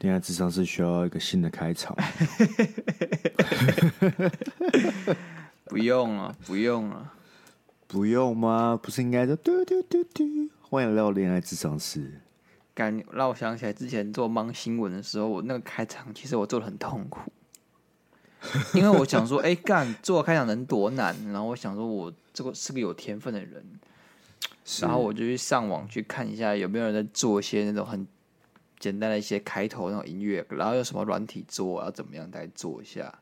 恋爱智商是需要一个新的开场。不用了，不用了，不用吗？不是应该说嘟嘟嘟嘟？欢迎来到恋爱智商室。感让我想起来之前做芒新闻的时候，我那个开场其实我做的很痛苦，因为我想说，哎、欸，干做开场能多难？然后我想说，我这个是个有天分的人，然后我就去上网去看一下有没有人在做一些那种很。简单的一些开头那种音乐，然后用什么软体做，要怎么样再做一下。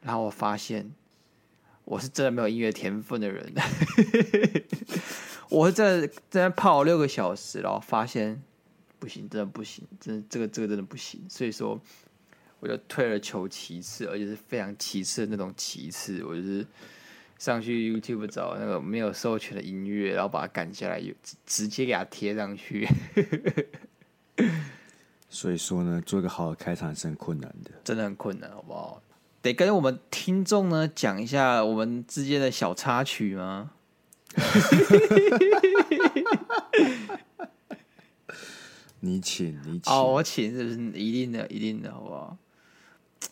然后我发现我是真的没有音乐天分的人，我在在那泡六个小时，然后发现不行，真的不行，真的这个这个真的不行。所以说，我就退而求其次，而且是非常其次的那种其次。我就是上去 YouTube 找那个没有授权的音乐，然后把它赶下来，直接给它贴上去。所以说呢，做一个好的开场是很困难的，真的很困难，好不好？得跟我们听众呢讲一下我们之间的小插曲吗？你请，你请哦，我请，是不是一定的，一定的，好不好？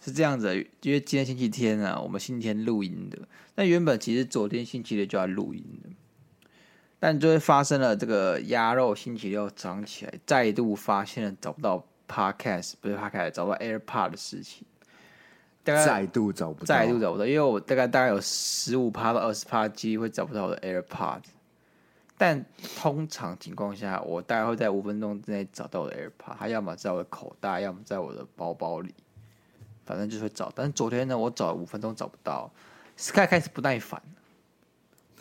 是这样子的，因为今天星期天啊，我们星期天录音的。那原本其实昨天星期六就要录音的。但就会发生了这个鸭肉星期六早上起来再度发现了找不到 podcast 不是 podcast 找不到 AirPod 的事情，大概再度找不到，再度找不到，因为我大概大概有十五趴到二十趴机会找不到我的 AirPod，但通常情况下我大概会在五分钟之内找到我的 AirPod，它要么在我的口袋，要么在我的包包里，反正就会找。但是昨天呢，我找了五分钟找不到，Sky 开始不耐烦。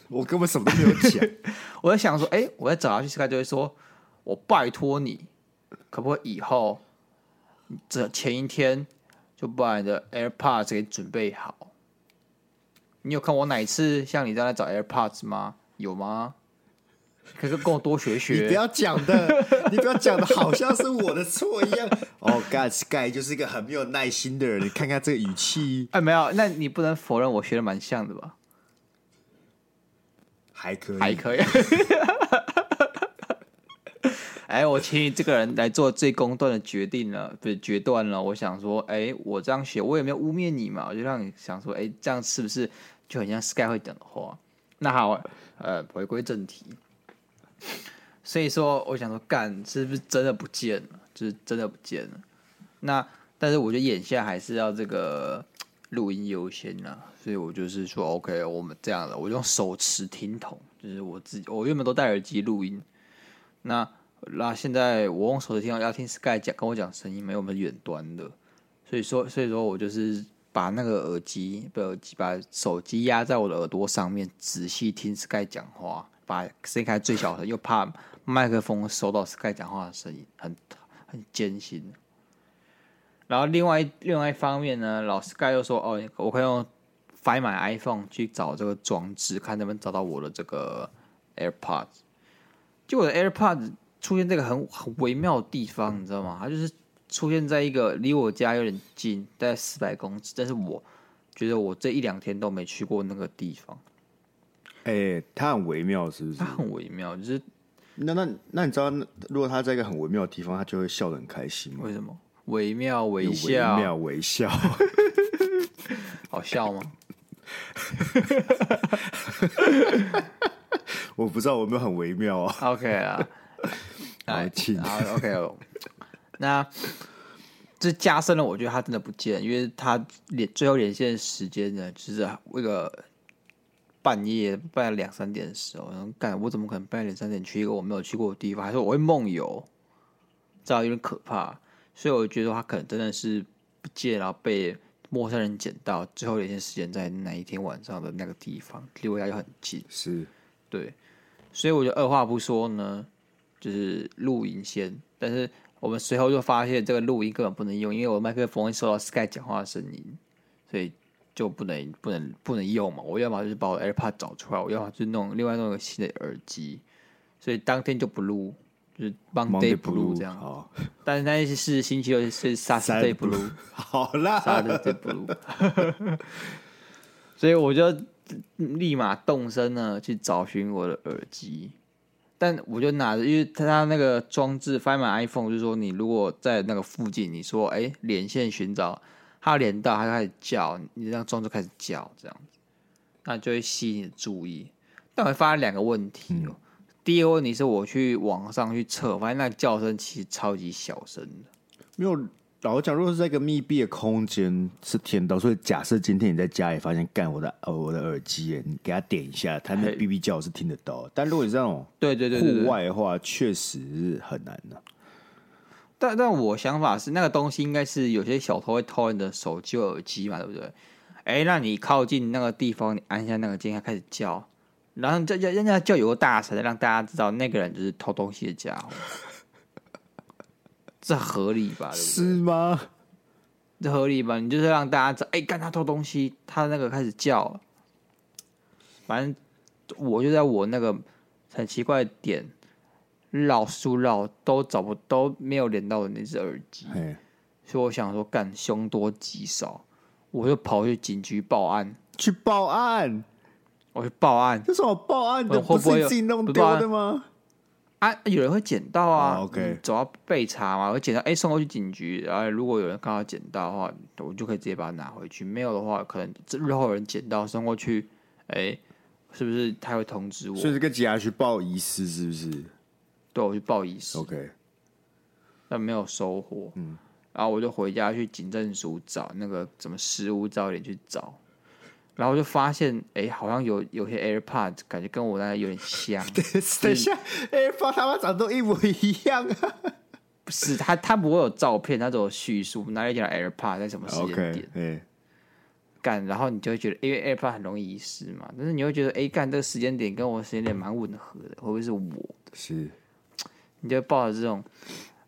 我根本什么都没有讲，我在想说，哎、欸，我在找下去，Sky 就会说，我拜托你，可不可以以后这前一天就把你的 AirPods 给准备好？你有看我哪一次像你这样来找 AirPods 吗？有吗？可是跟我多学学。你不要讲的，你不要讲的好像是我的错一样。哦、oh,，God，Sky 就是一个很没有耐心的人。你看看这个语气，哎，没有，那你不能否认我学的蛮像的吧？还可以，还可以。哎，我请你这个人来做最公断的决定了，不是决断了。我想说，哎，我这样写，我也没有污蔑你嘛，我就让你想说，哎，这样是不是就很像 Sky 会讲的话？那好，呃，回归正题。所以说，我想说，干是不是真的不见了？就是真的不见了。那但是，我觉得眼下还是要这个录音优先啊。所以我就是说，OK，我们这样的，我用手持听筒，就是我自己，我原本都戴耳机录音。那那现在我用手持听筒要听 Sky 讲，跟我讲声音，没有我们远端的。所以说，所以说我就是把那个耳机，把耳机，把手机压在我的耳朵上面，仔细听 Sky 讲话，把声音开最小声，又怕麦克风收到 Sky 讲话的声音，很很艰辛。然后另外另外一方面呢，老 Sky 又说，哦，我可以用。Find my iPhone 去找这个装置，看能不能找到我的这个 AirPods。就我的 AirPods 出现这个很很微妙的地方，你知道吗？它就是出现在一个离我家有点近，大概四百公尺，但是我觉得我这一两天都没去过那个地方。哎、欸，它很微妙，是不是？它很微妙，就是那那那你知道，如果他在一个很微妙的地方，他就会笑得很开心吗？为什么？微妙微笑，微妙微笑，好笑吗？我不知道我有没有很微妙啊。OK 啊，来，请啊，OK。那这加深了，我觉得他真的不见，因为他连最后连线的时间呢，就是那个半夜半夜两三点的时候，然后干，我怎么可能半夜两三点去一个我没有去过的地方？还说我会梦游？这样有点可怕，所以我觉得他可能真的是不见，然后被。陌生人捡到最后一天时间在那一天晚上的那个地方，离我家就很近，是对，所以我就二话不说呢，就是录音先。但是我们随后就发现这个录音根本不能用，因为我的麦克风会收到 Sky 讲话的声音，所以就不能不能不能用嘛。我要么就是把我 AirPod 找出来，我要么就是弄另外弄一个新的耳机，所以当天就不录，就是 Monday Blue 这样。好，但是那是星期六是 Saturday Blue。好啦，Saturday Blue。所以我就立马动身呢去找寻我的耳机，但我就拿着，因为他那个装置 Find My iPhone，就是说你如果在那个附近，你说哎连线寻找，它连到，它就开始叫，你这样装就开始叫，这样子，那就会吸引你的注意。但我会发现两个问题哦。嗯、第一个问题是我去网上去测，发现那个叫声其实超级小声的，没有。老实讲，如果是在一个密闭的空间是听到，所以假设今天你在家里发现干我的呃我的耳机，你给它点一下，它那哔哔叫是听得到。但如果你这种对对对户外的话，确实是很难的。但但我想法是，那个东西应该是有些小偷会偷你的手机耳机嘛，对不对？哎、欸，那你靠近那个地方，你按一下那个键，它开始叫，然后叫叫人家叫有个大声的，让大家知道那个人就是偷东西的家伙。这合理吧？对对是吗？这合理吧？你就是让大家知道，哎，干他偷东西，他那个开始叫。反正我就在我那个很奇怪的点绕树绕都找不都没有连到的那只耳机，嘿所以我想说，干凶多吉少，我就跑去警局报案。去报案？我去报案？这是我报案的，会不会自己弄丢的吗？啊，有人会捡到啊，oh, OK，总要被查嘛，会捡到，哎、欸，送过去警局，然后如果有人刚好捡到的话，我就可以直接把它拿回去。没有的话，可能这日后有人捡到送过去，哎、欸，是不是他会通知我？所以这个警察去报遗失是不是？对，我去报遗失，OK，但没有收获，嗯，然后我就回家去警政署找那个什么失物照点去找。然后我就发现，哎、欸，好像有有些 AirPods 感觉跟我那有点像。等一下，AirPods 他妈长得都一模一样啊！不是，他他不会有照片，他只有叙述哪里讲 AirPods 在什么时间点。哎，干，然后你就会觉得，因为 AirPods 很容易遗失嘛，但是你会觉得，哎，干这个时间点跟我的时间点蛮吻合的，会不会是我的？是，你就抱着这种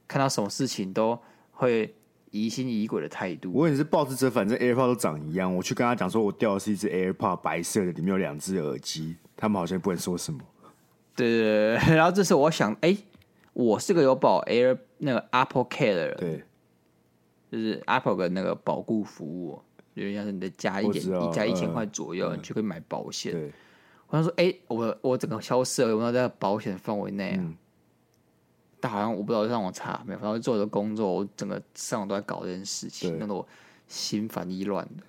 看到什么事情都会。疑心疑鬼的态度，我也是抱持者，反正 AirPod 都长一样。我去跟他讲说，我掉的是一只 AirPod 白色的，里面有两只耳机。他们好像不能说什么。对对对，然后这时候我想，哎、欸，我是个有保 Air 那个 Apple Care 的人，对，就是 Apple 的那个保固服务，有点像是你的加一点，你加一千块左右，呃、你就可以买保险。对我想说，哎、欸，我我整个消失了，有没有在保险范围内啊？嗯但好像我不知道让我查没有，反正做的工作，我整个上午都在搞这件事情，弄得我心烦意乱的。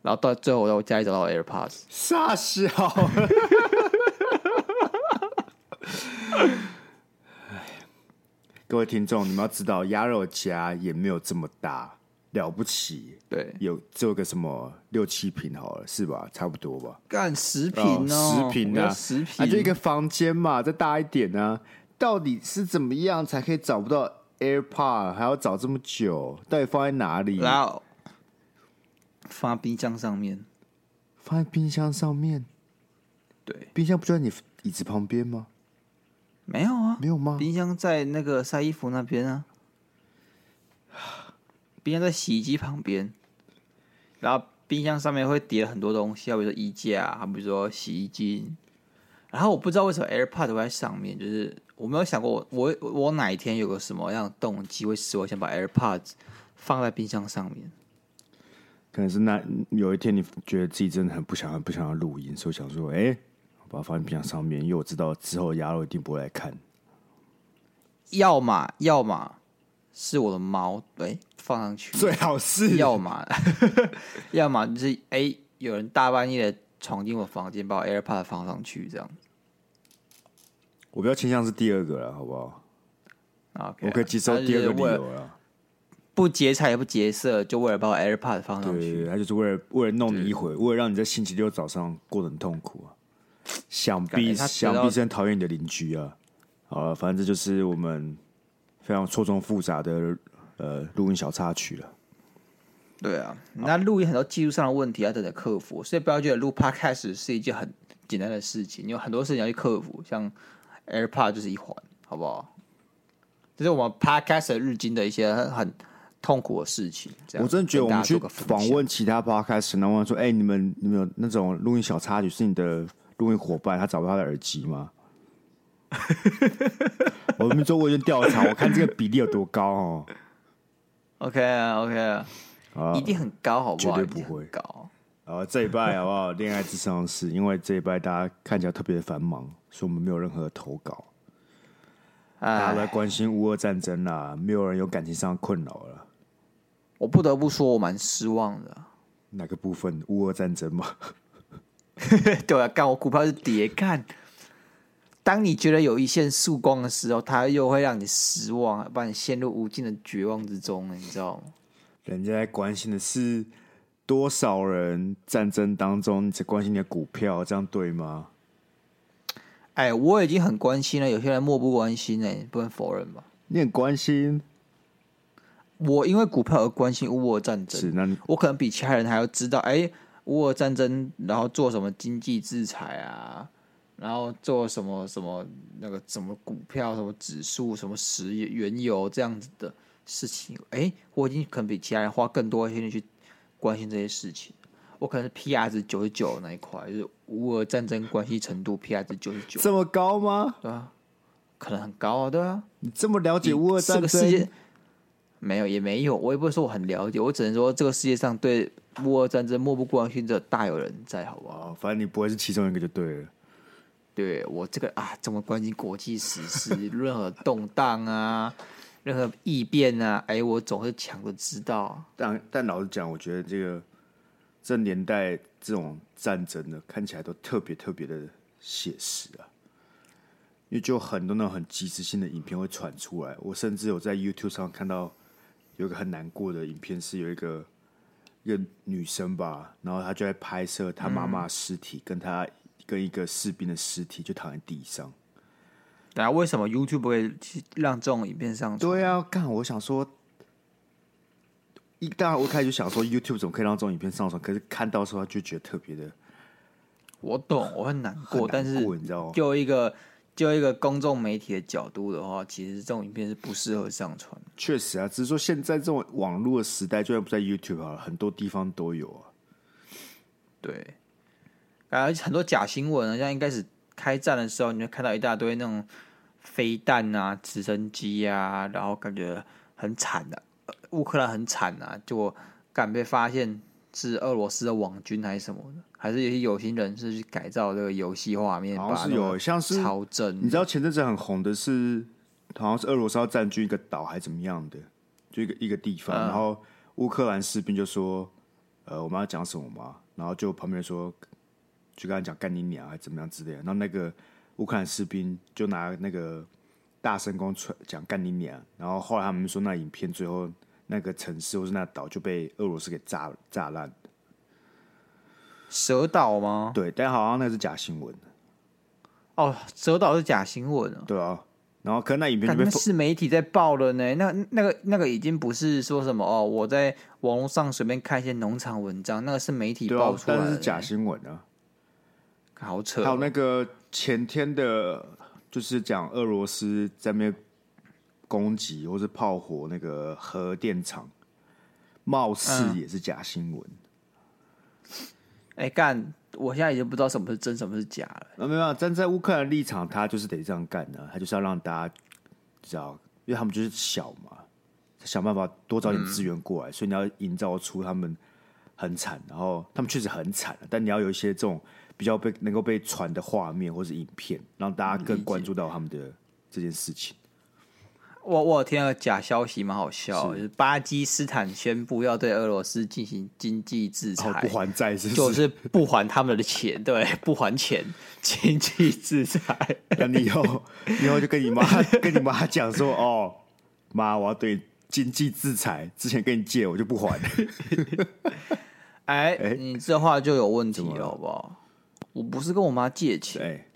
然后到最后，我在我家里找到 AirPods，傻笑。各位听众，你们要知道，鸭肉家也没有这么大了不起，对，有做个什么六七平好了，是吧？差不多吧？干十平哦，十平啊，十平，啊，就一个房间嘛，再大一点呢，啊。到底是怎么样才可以找不到 AirPod？还要找这么久？到底放在哪里？然后放在冰箱上面。放在冰箱上面？对，冰箱不就在你椅子旁边吗？没有啊，没有吗？冰箱在那个晒衣服那边啊。冰箱在洗衣机旁边，然后冰箱上面会叠很多东西，比如说衣架，还比如说洗衣机。然后我不知道为什么 AirPod 会在上面，就是。我没有想过我，我我我哪一天有个什么样的动机会使我想把 AirPods 放在冰箱上面？可能是那有一天你觉得自己真的很不想要不想要录音，所以想说，哎，我把它放在冰箱上面，因为我知道之后鸭肉一定不会来看。要么要么是我的猫，对，放上去最好是。要么 要么就是哎，有人大半夜的闯进我房间，把我 AirPods 放上去，这样。我比较倾向是第二个了，好不好？OK，我可以接受第二个理由了。不劫财也不劫色，就为了把我 AirPod 放上去。对，他就是为了为了弄你一回，为了让你在星期六早上过得很痛苦啊。想必想必是很讨厌你的邻居啊。好了，反正这就是我们非常错综复杂的呃录音小插曲了。对啊，那录音很多技术上的问题要等着克服，所以不要觉得录 Podcast 是一件很简单的事情，你有很多事情要去克服，像。AirPod 就是一环，好不好？这是我们 Podcast 日经的一些很痛苦的事情。我真的觉得我们去访问其他 Podcast，然后问说：“哎、欸，你们你们有那种录音小插曲是你的录音伙伴，他找不到他的耳机吗？” 我们做过一个调查，我看这个比例有多高哦。OK 啊，OK 啊，一定很高，好不好？绝对不会高。好，这一拜好不好？恋爱智商是，因为这一拜大家看起来特别繁忙，所以我们没有任何的投稿。大家都在关心乌俄战争啦，没有人有感情上的困扰了。我不得不说，我蛮失望的。哪个部分？乌俄战争吗？对啊，干我股票是跌，看。当你觉得有一线曙光的时候，它又会让你失望，把你陷入无尽的绝望之中，你知道吗？人家在关心的是多少人战争当中，你在关心你的股票，这样对吗？哎，我已经很关心了，有些人漠不关心呢，不能否认吧？你很关心，我因为股票而关心乌俄战争，是那我可能比其他人还要知道，哎，乌俄战争，然后做什么经济制裁啊？然后做什么什么那个什么股票什么指数什么石油原油这样子的事情，哎，我已经可能比其他人花更多的心力去关心这些事情。我可能是 PR 值九十九那一块，就是乌俄战争关系程度 PR 值九十九，这么高吗？对啊，可能很高啊，对啊。你这么了解乌俄战争？这个世界没有也没有，我也不会说我很了解，我只能说这个世界上对乌俄战争漠不关心的大有人在，好不好？反正你不会是其中一个就对了。对我这个啊，这么关心国际时事，任何动荡啊，任何异变啊，哎，我总是抢着知道。但但老实讲，我觉得这个这年代这种战争呢，看起来都特别特别的写实啊。因为就很多那种很即时性的影片会传出来，我甚至有在 YouTube 上看到有一个很难过的影片，是有一个一个女生吧，然后她就在拍摄她妈妈尸体，跟她。跟一个士兵的尸体就躺在地上。对啊，为什么 YouTube 不会让这种影片上传？对啊，干！我想说，一当然我开始就想说，YouTube 怎么可以让这种影片上传？可是看到的时候就觉得特别的。我懂，我很难过，但是你知道吗？就一个就一个公众媒体的角度的话，其实这种影片是不适合上传。确实啊，只是说现在这种网络的时代，就算不在 YouTube 好了，很多地方都有啊。对。啊，很多假新闻啊，像一开始开战的时候，你就看到一大堆那种飞弹啊、直升机啊，然后感觉很惨的、啊，乌克兰很惨啊，就敢被发现是俄罗斯的网军还是什么的，还是有些有心人士去改造这个游戏画面，好像是有像是超正。你知道前阵子很红的是，好像是俄罗斯要占据一个岛还是怎么样的，就一个一个地方，嗯、然后乌克兰士兵就说：“呃，我们要讲什么嘛？”然后就旁边说。就跟他讲干你娘还怎么样之类的，然后那个乌克兰士兵就拿那个大声公讲干你娘，然后后来他们说那影片最后那个城市或是那岛就被俄罗斯给炸炸烂。蛇岛吗？对，但好像那是假新闻。哦，蛇岛是假新闻啊。对啊，然后可能那影片是媒体在报了呢。那那个那个已经不是说什么哦，我在网络上随便看一些农场文章，那个是媒体报出来的，但是假新闻啊。好扯！还有那个前天的，就是讲俄罗斯在那边攻击或是炮火那个核电厂，貌似也是假新闻。哎、嗯，干、欸！我现在已经不知道什么是真，什么是假了。啊，没有，站在乌克兰立场，他就是得这样干的，他就是要让大家知道，因为他们就是小嘛，想办法多找点资源过来，嗯、所以你要营造出他们很惨，然后他们确实很惨，但你要有一些这种。比较被能够被传的画面或是影片，让大家更关注到他们的这件事情。我我有听到假消息，蛮好笑，是就是巴基斯坦宣布要对俄罗斯进行经济制裁，不还债是？就是不还他们的钱，对，不还钱，经济制裁。那你以后 以后就跟你妈跟你妈讲说，哦，妈，我要对经济制裁，之前跟你借我就不还。哎、欸，你这话就有问题了，好不好？我不是跟我妈借钱，欸、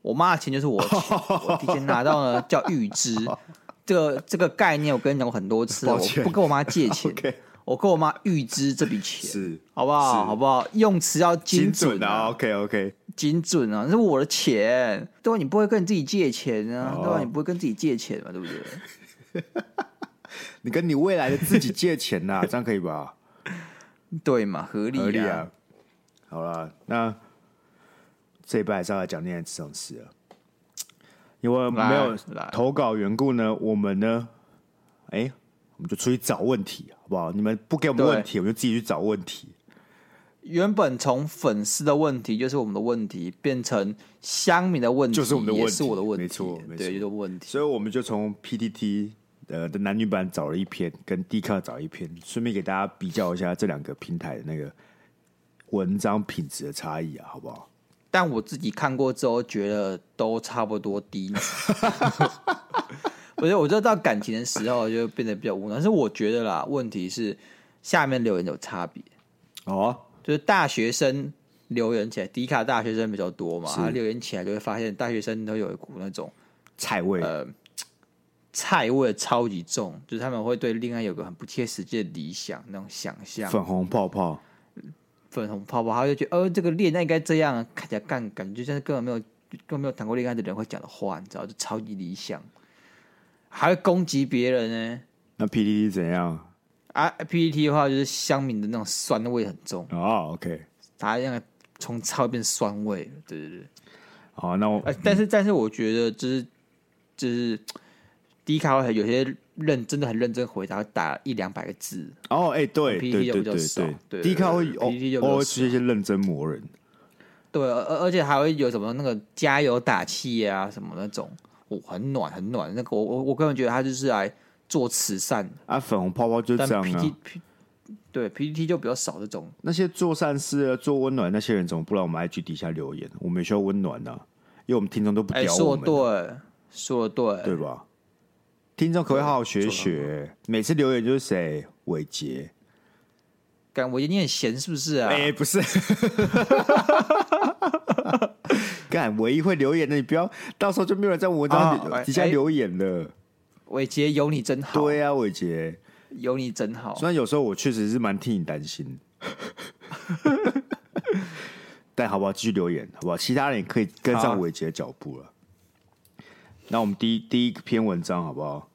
我妈的钱就是我钱，我提前拿到了，叫预支。这个这个概念我跟你讲过很多次了，我不跟我妈借钱 我跟我妈预支这笔钱，是好不好？好不好？用词要精准，啊，！OK OK，精准啊！那是我的钱，对吧？你不会跟你自己借钱啊，oh. 对吧？你不会跟自己借钱嘛，对不对？你跟你未来的自己借钱呐，这样可以吧？对嘛，合理，合理啊！好了，那。这一拜还是要来讲恋爱咨商室啊，因为没有投稿缘故呢，我们呢，哎，我们就出去找问题，好不好？你们不给我们问题，我们就自己去找问题。原本从粉丝的问题就是我们的问题，变成乡民的问题，就是我们的问题，是我的问题，没错，没错，对，就是问题。所以我们就从 PTT 呃的男女版找了一篇，跟 Dcard 找一篇，顺便给大家比较一下这两个平台的那个文章品质的差异啊，好不好？但我自己看过之后，觉得都差不多低。我觉得，我觉得到感情的时候就变得比较无奈。但是我觉得啦，问题是下面留言有差别哦。就是大学生留言起来，迪卡大学生比较多嘛，他留言起来就会发现大学生都有一股那种菜味，呃，菜味超级重，就是他们会对恋爱有个很不切实际的理想那种想象，粉红泡泡，粉红泡泡，他就觉得，哦，这个恋爱应该这样，看起来干感觉就像是根本没有根本没有谈过恋爱的人会讲的话，你知道，就超级理想，还会攻击别人呢。那 PTT 怎样？啊，PPT 的话就是乡民的那种酸味很重哦。Oh, OK，它那个从超变酸味，对对对。好，那我，呃、但是、嗯、但是我觉得就是就是低卡有些认真的很认真回答，打一两百个字。哦、oh, 欸，哎，对，PPT 就比较少，对，低卡会偶尔是一些认真磨人。对，而而且还会有什么那个加油打气啊，什么那种，哦，很暖很暖。那个我我我个人觉得他就是来。做慈善啊，粉红泡泡就这样啊。P T, 对，PPT 就比较少这种。那些做善事、做温暖那些人，怎么不来我们 I G 底下留言？我们也需要温暖啊，因为我们听众都不屌我们。说对，说对，对吧？听众可不可以好好学学。每次留言就是谁？伟杰。干伟杰，你很闲是不是啊？哎、欸，不是。干唯一会留言的，你不要到时候就没有人在我文章底下留言了。伟杰有你真好。对啊，伟杰有你真好。虽然有时候我确实是蛮替你担心，但好不好？继续留言好不好？其他人也可以跟上伟杰的脚步了。那我们第一第一篇文章好不好？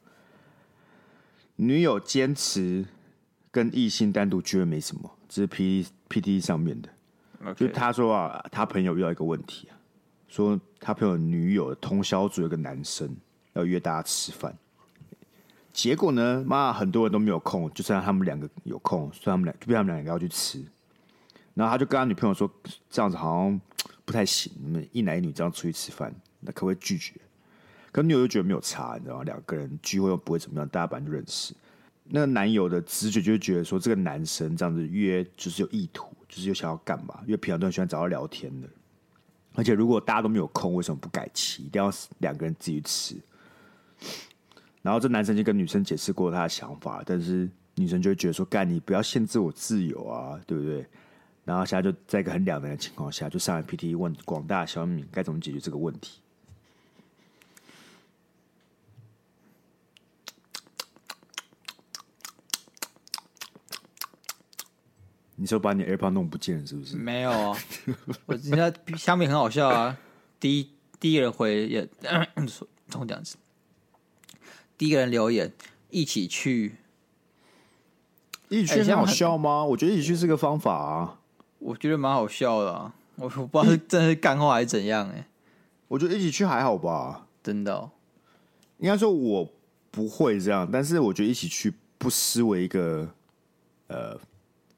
女友坚持跟异性单独约会没什么，这是 P P T 上面的。就他说啊，他朋友遇到一个问题啊，说他朋友女友通宵组有个男生要约大家吃饭。结果呢？妈，很多人都没有空，就剩下他们两个有空，所以他们俩就被他们两个要去吃。然后他就跟他女朋友说：“这样子好像不太行，你们一男一女这样出去吃饭，那可不可以拒绝？”可女友又觉得没有差，你知道吗？两个人聚会又不会怎么样，大家本来就认识。那个男友的直觉就会觉得说，这个男生这样子约就是有意图，就是有想要干嘛？因为平常都很喜欢找他聊天的。而且如果大家都没有空，为什么不改期，一定要两个人自己吃？然后这男生就跟女生解释过他的想法，但是女生就会觉得说：“干，你不要限制我自由啊，对不对？”然后现在就在一个很两难的情况下，就上来 PT 问广大小米该怎么解决这个问题。你说把你 AirPod 弄不见是不是？没有啊，我人家小民很好笑啊。第一第一人回也从这样子。第一个人留言，一起去，一起去很好笑吗？我觉得一起去是个方法啊，我觉得蛮好笑的啊。我我不知道是真的是干话还是怎样哎。我觉得一起去还好吧，真的哦。应该说我不会这样，但是我觉得一起去不失为一个呃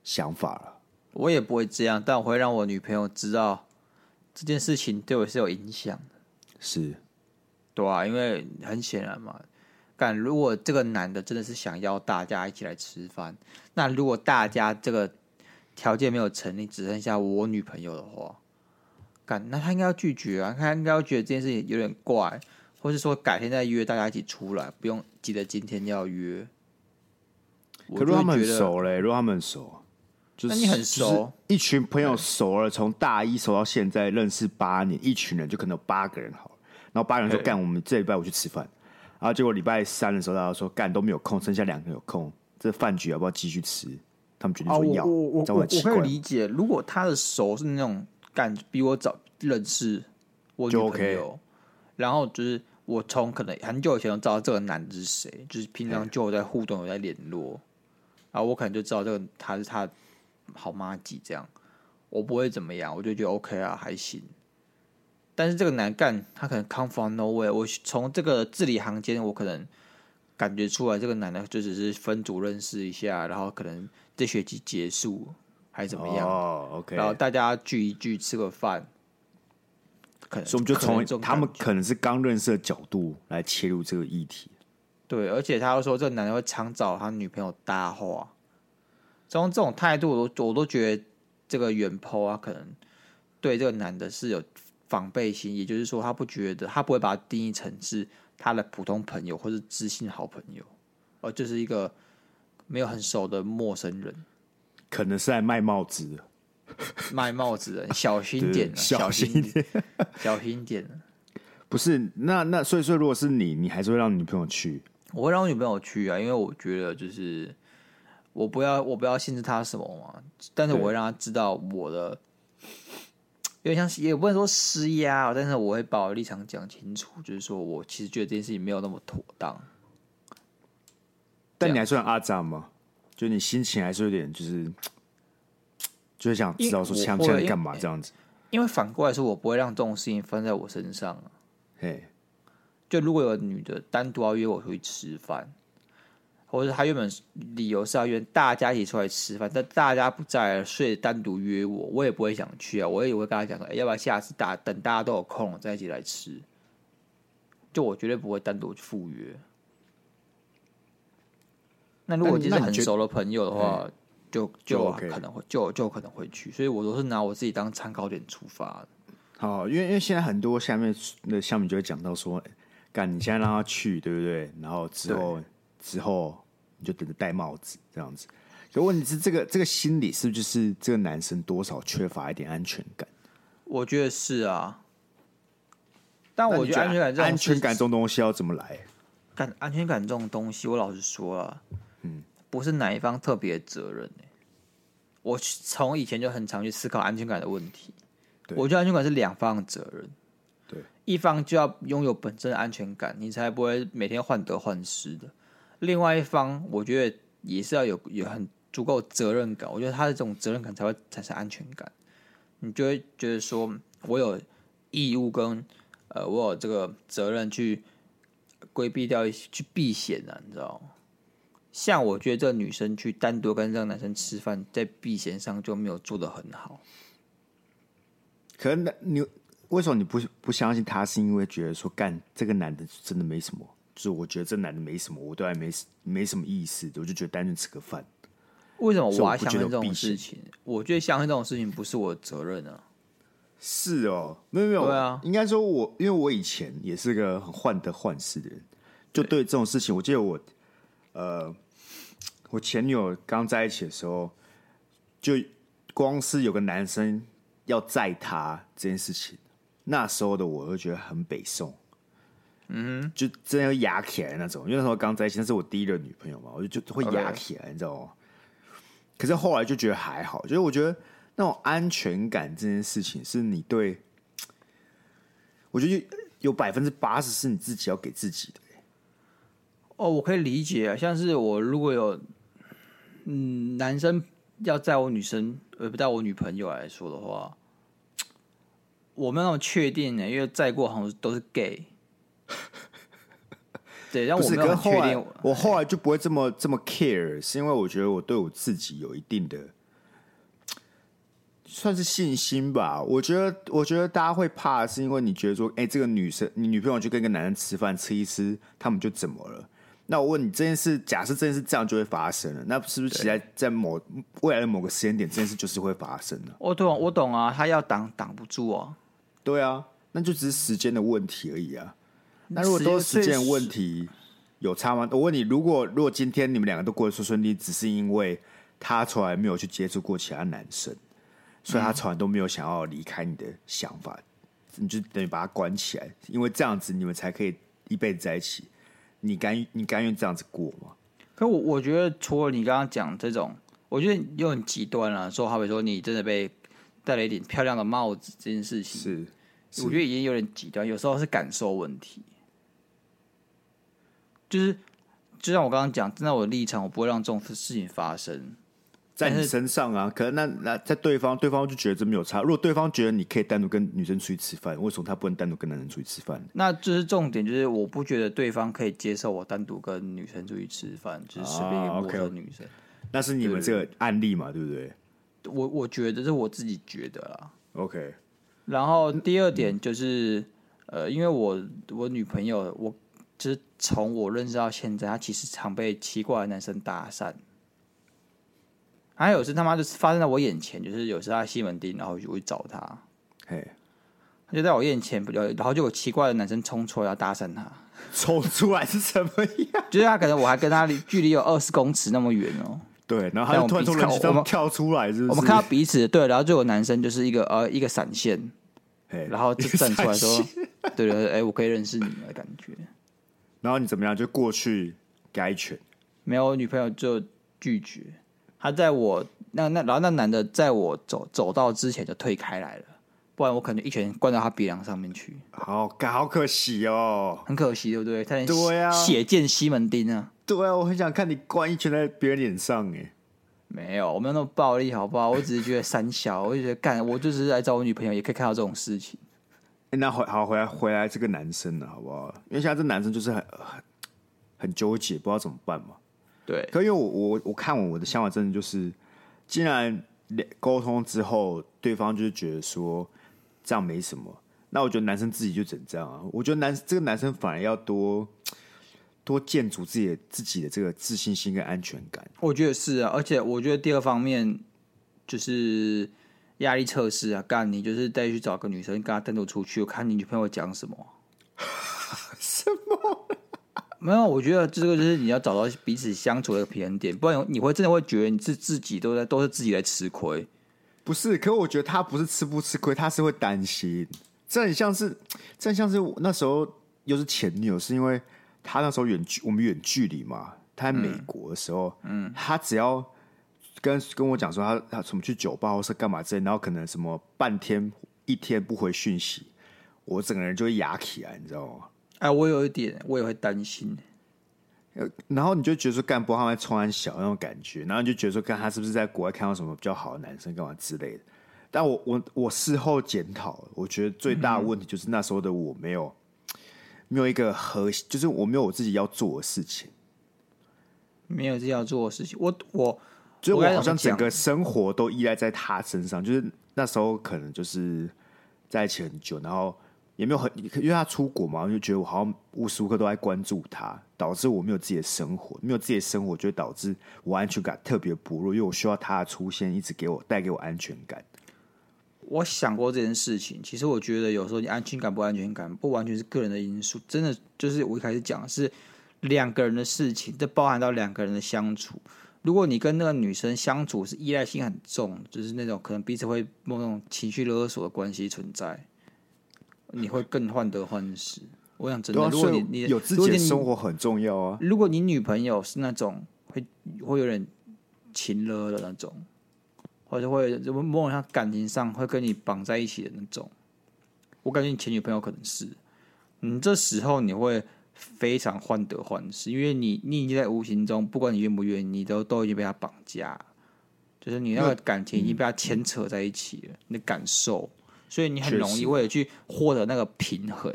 想法了。我也不会这样，但我会让我女朋友知道这件事情对我是有影响的。是，对啊，因为很显然嘛。但如果这个男的真的是想要大家一起来吃饭，那如果大家这个条件没有成立，只剩下我女朋友的话，干那他应该要拒绝啊，他应该要觉得这件事情有点怪，或是说改天再约大家一起出来，不用记得今天要约。可如果他们很熟嘞，如果他们很熟，就是那你很熟，就是、一群朋友熟了，从大一熟到现在认识八年，一群人就可能有八个人好了，然后八个人说干，我们这礼拜我去吃饭。然后结果礼拜三的时候，大家说干都没有空，剩下两个有空，这饭局要不要继续吃？他们决定说要。啊、我我我，我可以理解，如果他的熟是那种干比我早认识我女朋友，就 OK，然后就是我从可能很久以前就知道这个男的是谁，就是平常就有在互动，有在联络，然后我可能就知道这个他是他好麻吉这样，我不会怎么样，我就觉得 OK 啊，还行。但是这个男干他可能 come from nowhere，我从这个字里行间，我可能感觉出来，这个男的就只是分组认识一下，然后可能这学期结束还是怎么样，哦，OK，然后大家聚一聚吃个饭，可能所以我们就从他们可能是刚认识的角度来切入这个议题。对，而且他又说这个男的会常找他女朋友搭话，从这种态度，我都我都觉得这个原 po 啊，可能对这个男的是有。防备心，也就是说，他不觉得，他不会把它定义成是他的普通朋友或是知心好朋友，而就是一个没有很熟的陌生人，可能是在卖帽子，卖帽子的，小心点，小心一点，小心点。不是，那那所以说，如果是你，你还是会让女朋友去？我会让我女朋友去啊，因为我觉得就是我不要，我不要限制他什么嘛，但是我会让他知道我的。有点像，也不能说施压，但是我会把我的立场讲清楚，就是说我其实觉得这件事情没有那么妥当。但你还算阿杂吗？就你心情还是有点，就是就是想知道说现在干嘛这样子。因为反过来说，我不会让这种事情发生在我身上啊。嘿，就如果有女的单独要约我出去吃饭。或者他原本理由是要约大家一起出来吃饭，但大家不在，所以单独约我，我也不会想去啊。我也会跟他讲说，哎，要不要下次大等大家都有空了再一起来吃？就我绝对不会单独去赴约。那如果就是很熟的朋友的话，就就可能会就就可能会去。所以我都是拿我自己当参考点出发的。好，因为因为现在很多下面的下面就会讲到说，干你现在让他去，对不对？然后之后。之后你就等着戴帽子这样子，可问题是这个这个心理是不是就是这个男生多少缺乏一点安全感？我觉得是啊，但我觉得安全感安全感这种东西要怎么来？感安全感这种东西，我老实说啊，嗯，不是哪一方特别的责任、欸、我从以前就很常去思考安全感的问题。我觉得安全感是两方的责任，对，一方就要拥有本身的安全感，你才不会每天患得患失的。另外一方，我觉得也是要有有很足够责任感。我觉得他的这种责任感才会产生安全感。你就会觉得说，我有义务跟呃，我有这个责任去规避掉一些去避险的，你知道吗？像我觉得这个女生去单独跟这个男生吃饭，在避险上就没有做得很好。可能你为什么你不不相信他？是因为觉得说，干这个男的真的没什么。就是我觉得这男的没什么，我都还没没什么意思，我就觉得单纯吃个饭。为什么我还相信这种事情？我觉得相信这种事情不是我的责任啊。是哦，没有没有，对啊，应该说我因为我以前也是个很患得患失的人，就对这种事情，我记得我呃，我前女友刚在一起的时候，就光是有个男生要载她这件事情，那时候的我就觉得很北宋。嗯，就真的要压起来那种，因为那时候刚在一起，那是我第一个女朋友嘛，我就就会压起来.你知道吗？可是后来就觉得还好，就是我觉得那种安全感这件事情，是你对，我觉得有百分之八十是你自己要给自己的。哦，我可以理解啊，像是我如果有嗯男生要载我女生，呃不带我女朋友来说的话，我没有那么确定呢，因为载过好像都是 gay。对，让我没有确定。我后来就不会这么这么 care，是因为我觉得我对我自己有一定的算是信心吧。我觉得，我觉得大家会怕，是因为你觉得说，哎，这个女生，你女朋友去跟一个男人吃饭，吃一吃，他们就怎么了？那我问你，这件事，假设这件事这样就会发生了，那是不是期待在某未来的某个时间点，这件事就是会发生的？我懂，我懂啊，他要挡挡不住啊。对啊，那就只是时间的问题而已啊。那如果都是时间问题，有差吗？我问你，如果如果今天你们两个都过得顺顺利，只是因为他从来没有去接触过其他男生，所以他从来都没有想要离开你的想法，你就等于把他关起来，因为这样子你们才可以一辈子在一起。你甘你甘愿这样子过吗？可我我觉得，除了你刚刚讲这种，我觉得又很极端了。说好比说，你真的被戴了一顶漂亮的帽子这件事情，是，是我觉得已经有点极端。有时候是感受问题。就是，就像我刚刚讲，站在我的立场，我不会让这种事情发生。在你身上啊。可能那那在对方，对方就觉得这没有差。如果对方觉得你可以单独跟女生出去吃饭，为什么他不能单独跟男生出去吃饭？那就是重点，就是我不觉得对方可以接受我单独跟女生出去吃饭，就是随便一个陌生女生。那是你们这个案例嘛，对不对？我我觉得是我自己觉得啦。OK。然后第二点就是，嗯、呃，因为我我女朋友，我就是从我认识到现在，他其实常被奇怪的男生搭讪。还有是他妈就是发生在我眼前，就是有时候在西门町，然后我就会找他，嘿，他就在我眼前，然后就有奇怪的男生冲出来要搭讪他，冲出来是什么样？就是他可能我还跟他离距离有二十公尺那么远哦。对，然后他就突然从人群中跳出来是是，我们看到彼此，对，然后就有男生就是一个呃一个闪现，然后就站出来说，对对对，哎，我可以认识你的感觉。然后你怎么样？就过去给他一拳？没有，我女朋友就拒绝。他在我那那，然后那男的在我走走到之前就退开来了，不然我可能一拳灌到他鼻梁上面去。好，好可惜哦，很可惜，对不对？他对啊，血溅西门町啊。对啊，我很想看你灌一拳在别人脸上哎。没有，我没有那么暴力，好不好？我只是觉得三小，我就觉得干，我就只是来找我女朋友，也可以看到这种事情。欸、那回好回来回来这个男生呢，好不好？因为现在这男生就是很很很纠结，不知道怎么办嘛。对，可因为我我我看我我的想法真的就是，既然沟通之后，对方就是觉得说这样没什么，那我觉得男生自己就整这样啊。我觉得男这个男生反而要多。多建筑自己的自己的这个自信心跟安全感，我觉得是啊，而且我觉得第二方面就是压力测试啊，干你就是带去找个女生，跟她单独出去，我看你女朋友讲什么？什么？没有，我觉得这个就是你要找到彼此相处的平衡点，不然你会真的会觉得你自自己都在都是自己在吃亏。不是，可我觉得他不是吃不吃亏，他是会担心。这很像是，这很像是那时候又是前女友，是因为。他那时候远距，我们远距离嘛。他在美国的时候，嗯，他只要跟跟我讲说他他什么去酒吧或是干嘛之类，然后可能什么半天一天不回讯息，我整个人就会哑起来，你知道吗？哎，我有一点，我也会担心。然后你就觉得说干不好，他在冲三小那种感觉，然后你就觉得说看他是不是在国外看到什么比较好的男生干嘛之类的。但我我我事后检讨，我觉得最大的问题就是那时候的我没有。没有一个核心，就是我没有我自己要做的事情，没有自己要做的事情。我我，就我好像整个生活都依赖在他身上。就是那时候可能就是在一起很久，然后也没有很，因为他出国嘛，我就觉得我好像无时无刻都在关注他，导致我没有自己的生活，没有自己的生活，就会导致我安全感特别薄弱，因为我需要他的出现，一直给我带给我安全感。我想过这件事情，其实我觉得有时候你安全感不安全感，不完全是个人的因素，真的就是我一开始讲的是两个人的事情，这包含到两个人的相处。如果你跟那个女生相处是依赖性很重，就是那种可能彼此会某种情绪勒索的关系存在，你会更患得患失。我想真的，如果你你有自己的生活很重要啊。如果你女朋友是那种会会有点情勒的那种。或者会某种像感情上会跟你绑在一起的那种，我感觉你前女朋友可能是，你，这时候你会非常患得患失，因为你你已经在无形中，不管你愿不愿意，你都都已经被他绑架，就是你那个感情已经被他牵扯在一起了，你的感受，所以你很容易为了去获得那个平衡，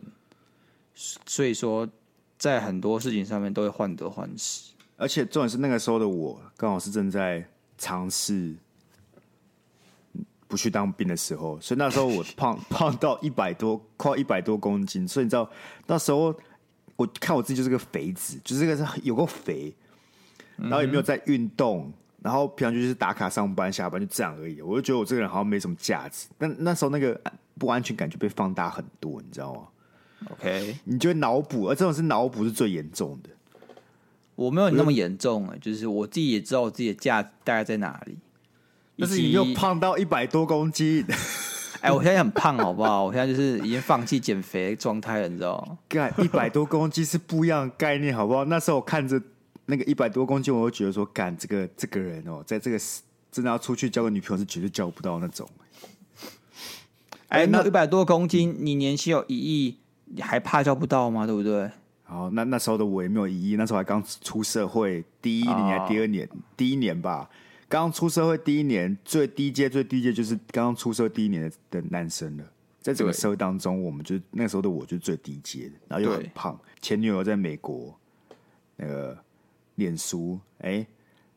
所以说在很多事情上面都会患得患失，而且重点是那个时候的我刚好是正在尝试。不去当兵的时候，所以那时候我胖 胖到一百多，快一百多公斤。所以你知道那时候我看我自己就是个肥子，就是个是有个肥，然后也没有在运动，然后平常就是打卡上班下班就这样而已。我就觉得我这个人好像没什么价值。但那时候那个不安全感就被放大很多，你知道吗？OK，你就会脑补，而这种是脑补是最严重的。我没有你那么严重哎，就是我自己也知道我自己的价值大概在哪里。但是你又胖到一百多公斤，哎，我现在很胖，好不好？我现在就是已经放弃减肥状态了，你知道吗？干一百多公斤是不一样的概念，好不好？那时候我看着那个一百多公斤，我就觉得说，干这个这个人哦，在这个真的要出去交个女朋友是绝对交不到那种。哎，那一百多公斤，你年薪有一亿，你还怕交不到吗？对不对？好，那那时候的我也没有一亿，那时候还刚出社会，第一年还第二年，第一年吧。刚出社会第一年，最低阶最低阶就是刚刚出社会第一年的的男生了。在整个社会当中，我们就那时候的我就最低阶的，然后又很胖，前女友在美国那个脸书，哎，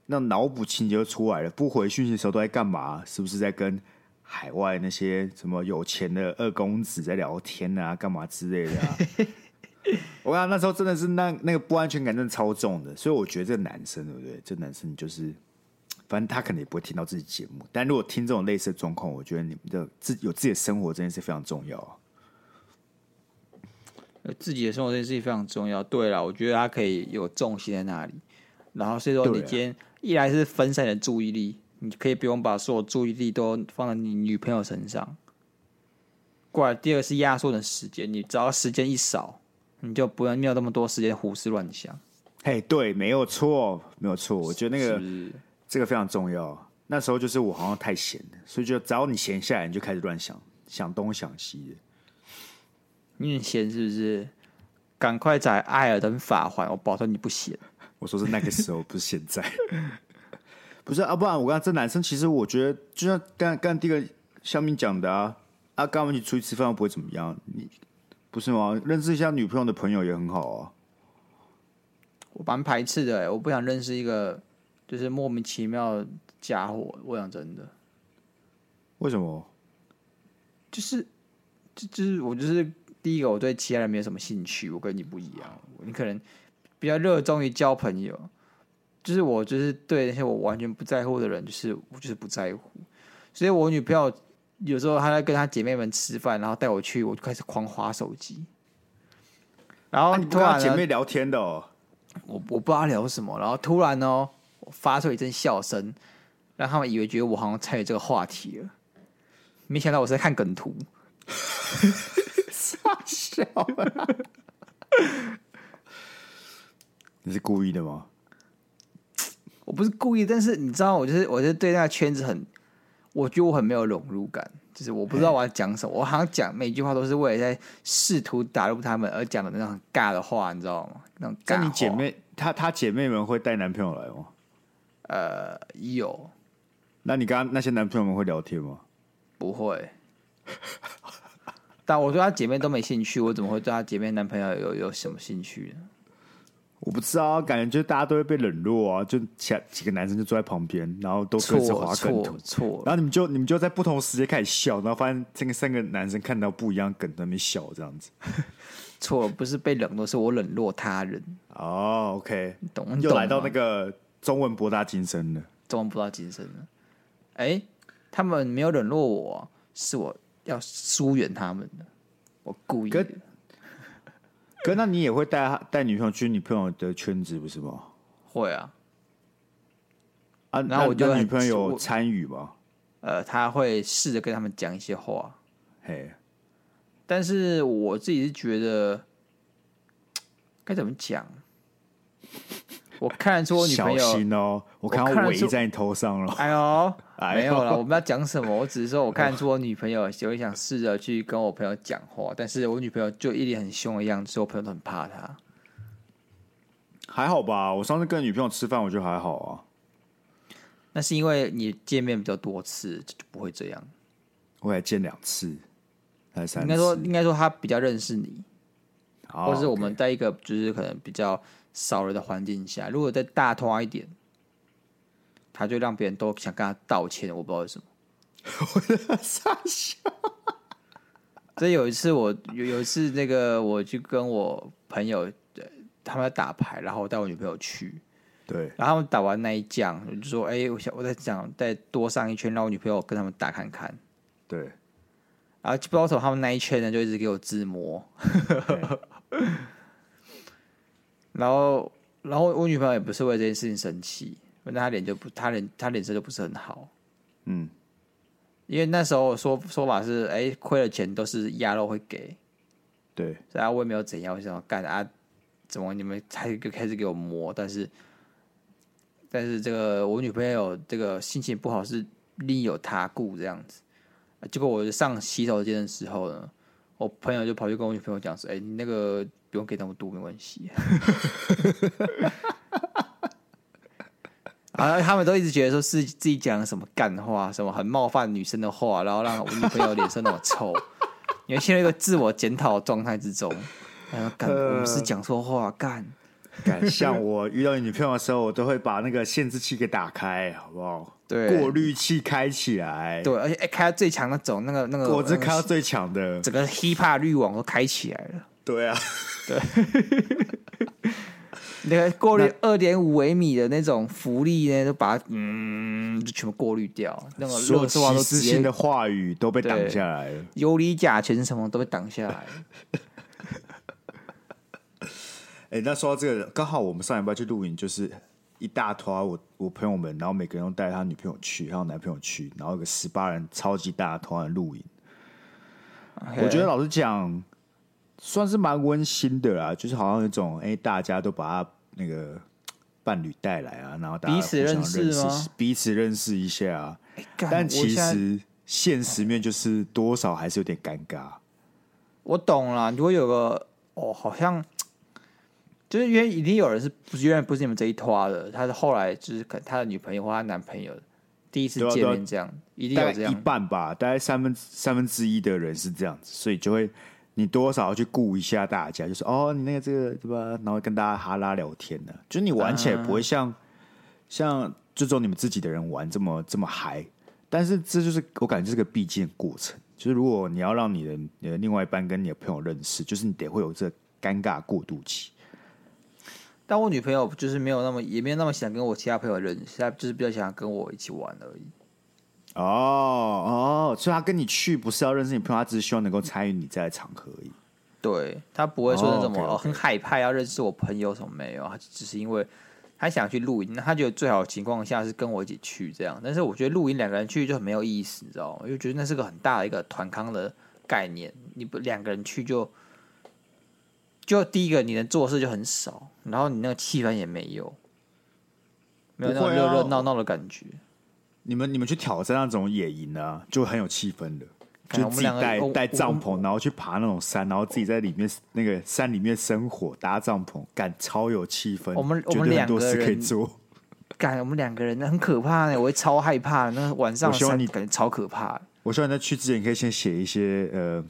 那脑补情节就出来了。不回讯息的时候都在干嘛？是不是在跟海外那些什么有钱的二公子在聊天啊？干嘛之类的啊？我讲那时候真的是那那个不安全感真的超重的，所以我觉得这个男生对不对？这男生就是。反正他可能也不会听到自己节目，但如果听这种类似的状况，我觉得你们的自有自己的生活这件事非常重要啊。自己的生活这件事情非常重要。对了，我觉得他可以有重心在那里，然后所以说你今天一来是分散你的注意力，你可以不用把所有注意力都放在你女朋友身上。过来，第二个是压缩的时间，你只要时间一少，你就不用没有那么多时间胡思乱想。嘿，对，没有错，没有错。我觉得那个。这个非常重要。那时候就是我好像太闲了，所以就只要你闲下来，你就开始乱想，想东想西的。你很闲是不是？赶快在艾尔登法环，我保证你不闲。我说是那个时候，不是现在。不是啊，不然我刚才这男生，其实我觉得就像刚刚第一个小明讲的啊，啊，刚刚一起出去吃饭不会怎么样，你不是吗？认识一下女朋友的朋友也很好啊。我蛮排斥的，我不想认识一个。就是莫名其妙的家伙，我讲真的。为什么？就是，就就是我就是第一个，我对其他人没有什么兴趣，我跟你不一样。你可能比较热衷于交朋友，就是我就是对那些我完全不在乎的人，就是我就是不在乎。所以我女朋友有时候她在跟她姐妹们吃饭，然后带我去，我就开始狂滑手机。然后、啊、你不跟她姐妹聊天的哦？我我不知道聊什么，然后突然哦。发出一阵笑声，让他们以为觉得我好像参与这个话题了。没想到我是在看梗图，傻 笑了。你是故意的吗？我不是故意，但是你知道，我就是，我就是对那个圈子很，我觉得我很没有融入感，就是我不知道我要讲什么，我好像讲每句话都是为了在试图打入他们而讲的那种很尬的话，你知道吗？那种尬。那你姐妹，她她姐妹们会带男朋友来吗？呃，有。那你刚刚那些男朋友们会聊天吗？不会。但我对她姐妹都没兴趣，我怎么会对她姐妹男朋友有有什么兴趣呢？我不知道，感觉就大家都会被冷落啊，就其他几个男生就坐在旁边，然后都各自滑梗图，错，然后你们就你们就在不同时间开始笑，然后发现这个三个男生看到不一样梗在那边笑，这样子。错，不是被冷落，是我冷落他人。哦，OK，懂，又来到那个。中文博大精深的，中文博大精深的。哎、欸，他们没有冷落我，是我要疏远他们的，我故意的。哥，哥，那你也会带带女朋友去女朋友的圈子，不是吗？会啊。啊，然后我就女朋友有参与吗？呃，他会试着跟他们讲一些话。嘿，但是我自己是觉得，该怎么讲？我看得出我女朋友小心哦，我看到围在你头上了。哎呦，没有了，我们要讲什么？我只是说，我看得出我女朋友有想试着去跟我朋友讲话，但是我女朋友就一脸很凶的样子，所以我朋友都很怕她。还好吧，我上次跟女朋友吃饭，我觉得还好啊。那是因为你见面比较多次，就不会这样。我也见两次，还是三次？应该说，应该说他比较认识你，哦、或是我们在一个就是可能比较。少了的环境下，如果再大拖一点，他就让别人都想跟他道歉。我不知道为什么。我在傻笑。所以有一次我，我有有一次那个，我去跟我朋友，他们在打牌，然后我带我女朋友去。对。然后他们打完那一将，我就说：“哎、欸，我想我在想再多上一圈，让我女朋友跟他们打看看。”对。然后不知道为什么他们那一圈呢，就一直给我自摸。然后，然后我女朋友也不是为这件事情生气，因为她脸就不，她脸她脸色就不是很好。嗯，因为那时候说说法是，哎，亏了钱都是鸭肉会给。对，然后我也没有怎样，我想干啊，怎么你们才开始给我磨？但是，但是这个我女朋友这个心情不好是另有他故这样子。结果我上洗手间的时候呢，我朋友就跑去跟我女朋友讲说，哎，你那个。不用给那么多，没关系。啊，他们都一直觉得说是自己讲什么干话，什么很冒犯女生的话，然后让我女朋友脸色那么臭，因为陷入一个自我检讨的状态之中。然后干，我是讲错话干。干，像我遇到你女朋友的时候，我都会把那个限制器给打开，好不好？对，过滤器开起来。对，而且哎，开到最强那种，那个那个，果汁开到最强的，整个 hiphop 滤网都开起来了。对啊，对。那个过滤二点五微米的那种浮力呢，都把它嗯，就全部过滤掉。那个说歧视性的话语都被挡下来了，游离甲醛什么都被挡下来了。哎、欸，那说到这个，刚好我们上礼拜去露营，就是一大团我我朋友们，然后每个人都带他女朋友去，还有男朋友去，然后有个十八人超级大团的露营。我觉得老实讲，算是蛮温馨的啦，就是好像有种哎、欸，大家都把他那个伴侣带来啊，然后大家彼此认识吗？彼此认识一下啊。欸、但其实现实面就是多少还是有点尴尬。我懂了，如果有个哦，好像。就是因为一定有人是不原来不是你们这一拖的，他是后来就是可他的女朋友或他男朋友第一次见面这样，啊啊、一定有这样一半吧，大概三分三分之一的人是这样子，所以就会你多少要去顾一下大家，就是哦你那个这个对吧，然后跟大家哈拉聊天的，就是你玩起来不会像、嗯、像这种你们自己的人玩这么这么嗨，但是这就是我感觉这是个必经的过程，就是如果你要让你的你的另外一半跟你的朋友认识，就是你得会有这尴尬过渡期。但我女朋友就是没有那么，也没有那么想跟我其他朋友认识，她就是比较想跟我一起玩而已。哦哦，所以他跟你去不是要认识你朋友，他只是希望能够参与你在的场合而已。对，他不会说那种哦很害怕要认识我朋友什么没有，他只是因为他想去露营，那他觉得最好的情况下是跟我一起去这样。但是我觉得露营两个人去就很没有意思，你知道吗？因为觉得那是个很大的一个团康的概念，你不两个人去就。就第一个，你能做事就很少，然后你那个气氛也没有，没有那种热热闹闹的感觉。你们你们去挑战那种野营啊，就很有气氛的。就自己带带帐篷，然后去爬那种山，然后自己在里面那个山里面生火搭帐篷，感超有气氛。我们我们两个人可以做，感我们两个人很可怕呢，我会超害怕。那晚上我希望你感觉超可怕。我希望你在去之前可以先写一些呃。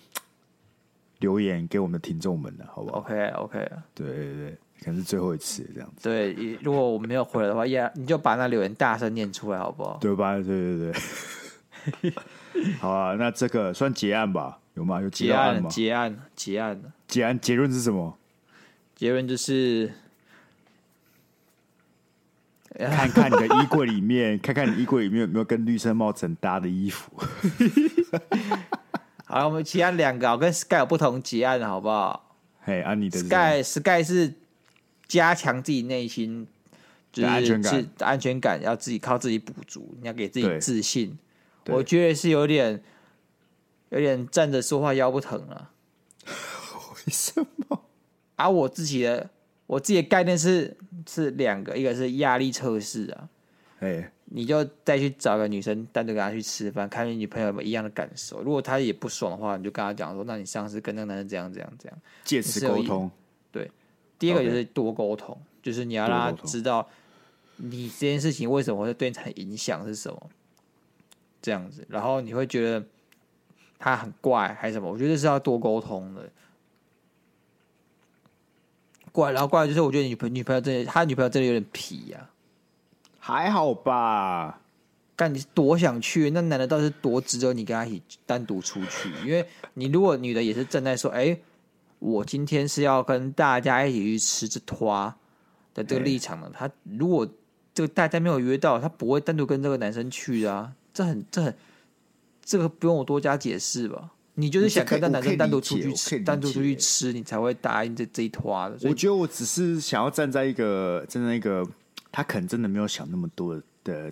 留言给我们的听众们的，好不好？OK OK，对对对，可能是最后一次这样子。对，如果我们没有回来的话，呀，你就把那留言大声念出来，好不好？对吧？对 对对。好啊，那这个算结案吧？有吗？有结案吗？结案，结案，结案，结论是什么？结论就是 看看你的衣柜里面，看看你衣柜里面有没有跟绿色帽子很搭的衣服。好，我们其他两个跟 Sky 有不同结案的好不好？嘿，按你的 Sky Sky 是加强自己内心就是安全感，安全感要自己靠自己补足，你要给自己自信。我觉得是有点有点站着说话腰不疼了。为什么？而我自己的我自己的概念是是两个，一个是压力测试啊，哎。你就再去找个女生，单独跟她去吃饭，看你女朋友有没有一样的感受。如果她也不爽的话，你就跟她讲说：“那你上次跟那个男生怎样、怎样、怎样。”借此沟通。对，第二个就是多沟通，Okay. 就是你要让他知道你这件事情为什么会对你影响是什么，这样子。然后你会觉得他很怪还是什么？我觉得是要多沟通的。怪，然后怪就是我觉得女朋女朋友真的，他女朋友真的有点皮呀、啊。还好吧，但你多想去，那男的倒是多值得你跟他一起单独出去。因为你如果女的也是正在说，哎、欸，我今天是要跟大家一起去吃这拖的这个立场呢，他如果这个大家没有约到，他不会单独跟这个男生去啊。这很这很这个不用我多加解释吧？你就是想跟那男生单独出去吃，单独出去吃，你才会答应这这一拖的。我觉得我只是想要站在一个站在一个。他可能真的没有想那么多的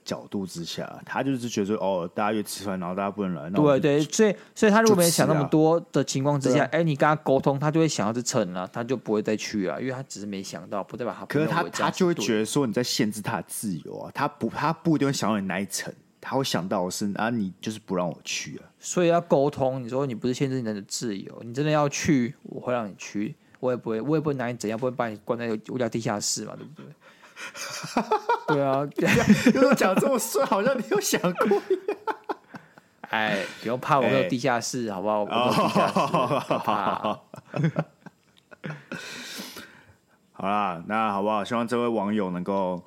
角度之下，他就是觉得说哦，大家约吃饭，然后大家不能来。对对，所以所以他如果没想那么多的情况之下，哎、啊欸，你跟他沟通，他就会想要去蹭了，他就不会再去了，因为他只是没想到，不代表他。可是他他就会觉得说你在限制他的自由啊，他不他不一定会想到你那一层，他会想到的是啊，你就是不让我去啊。所以要沟通，你说你不是限制你的自由，你真的要去，我会让你去，我也不会，我也不会拿你怎样，不会把你关在无聊地下室嘛，对不对？对啊，就是讲这么顺，好像你有想过一样。哎，不用怕，我没有地下室，好不好？我没有地下室，不怕。好啦，那好不好？希望这位网友能够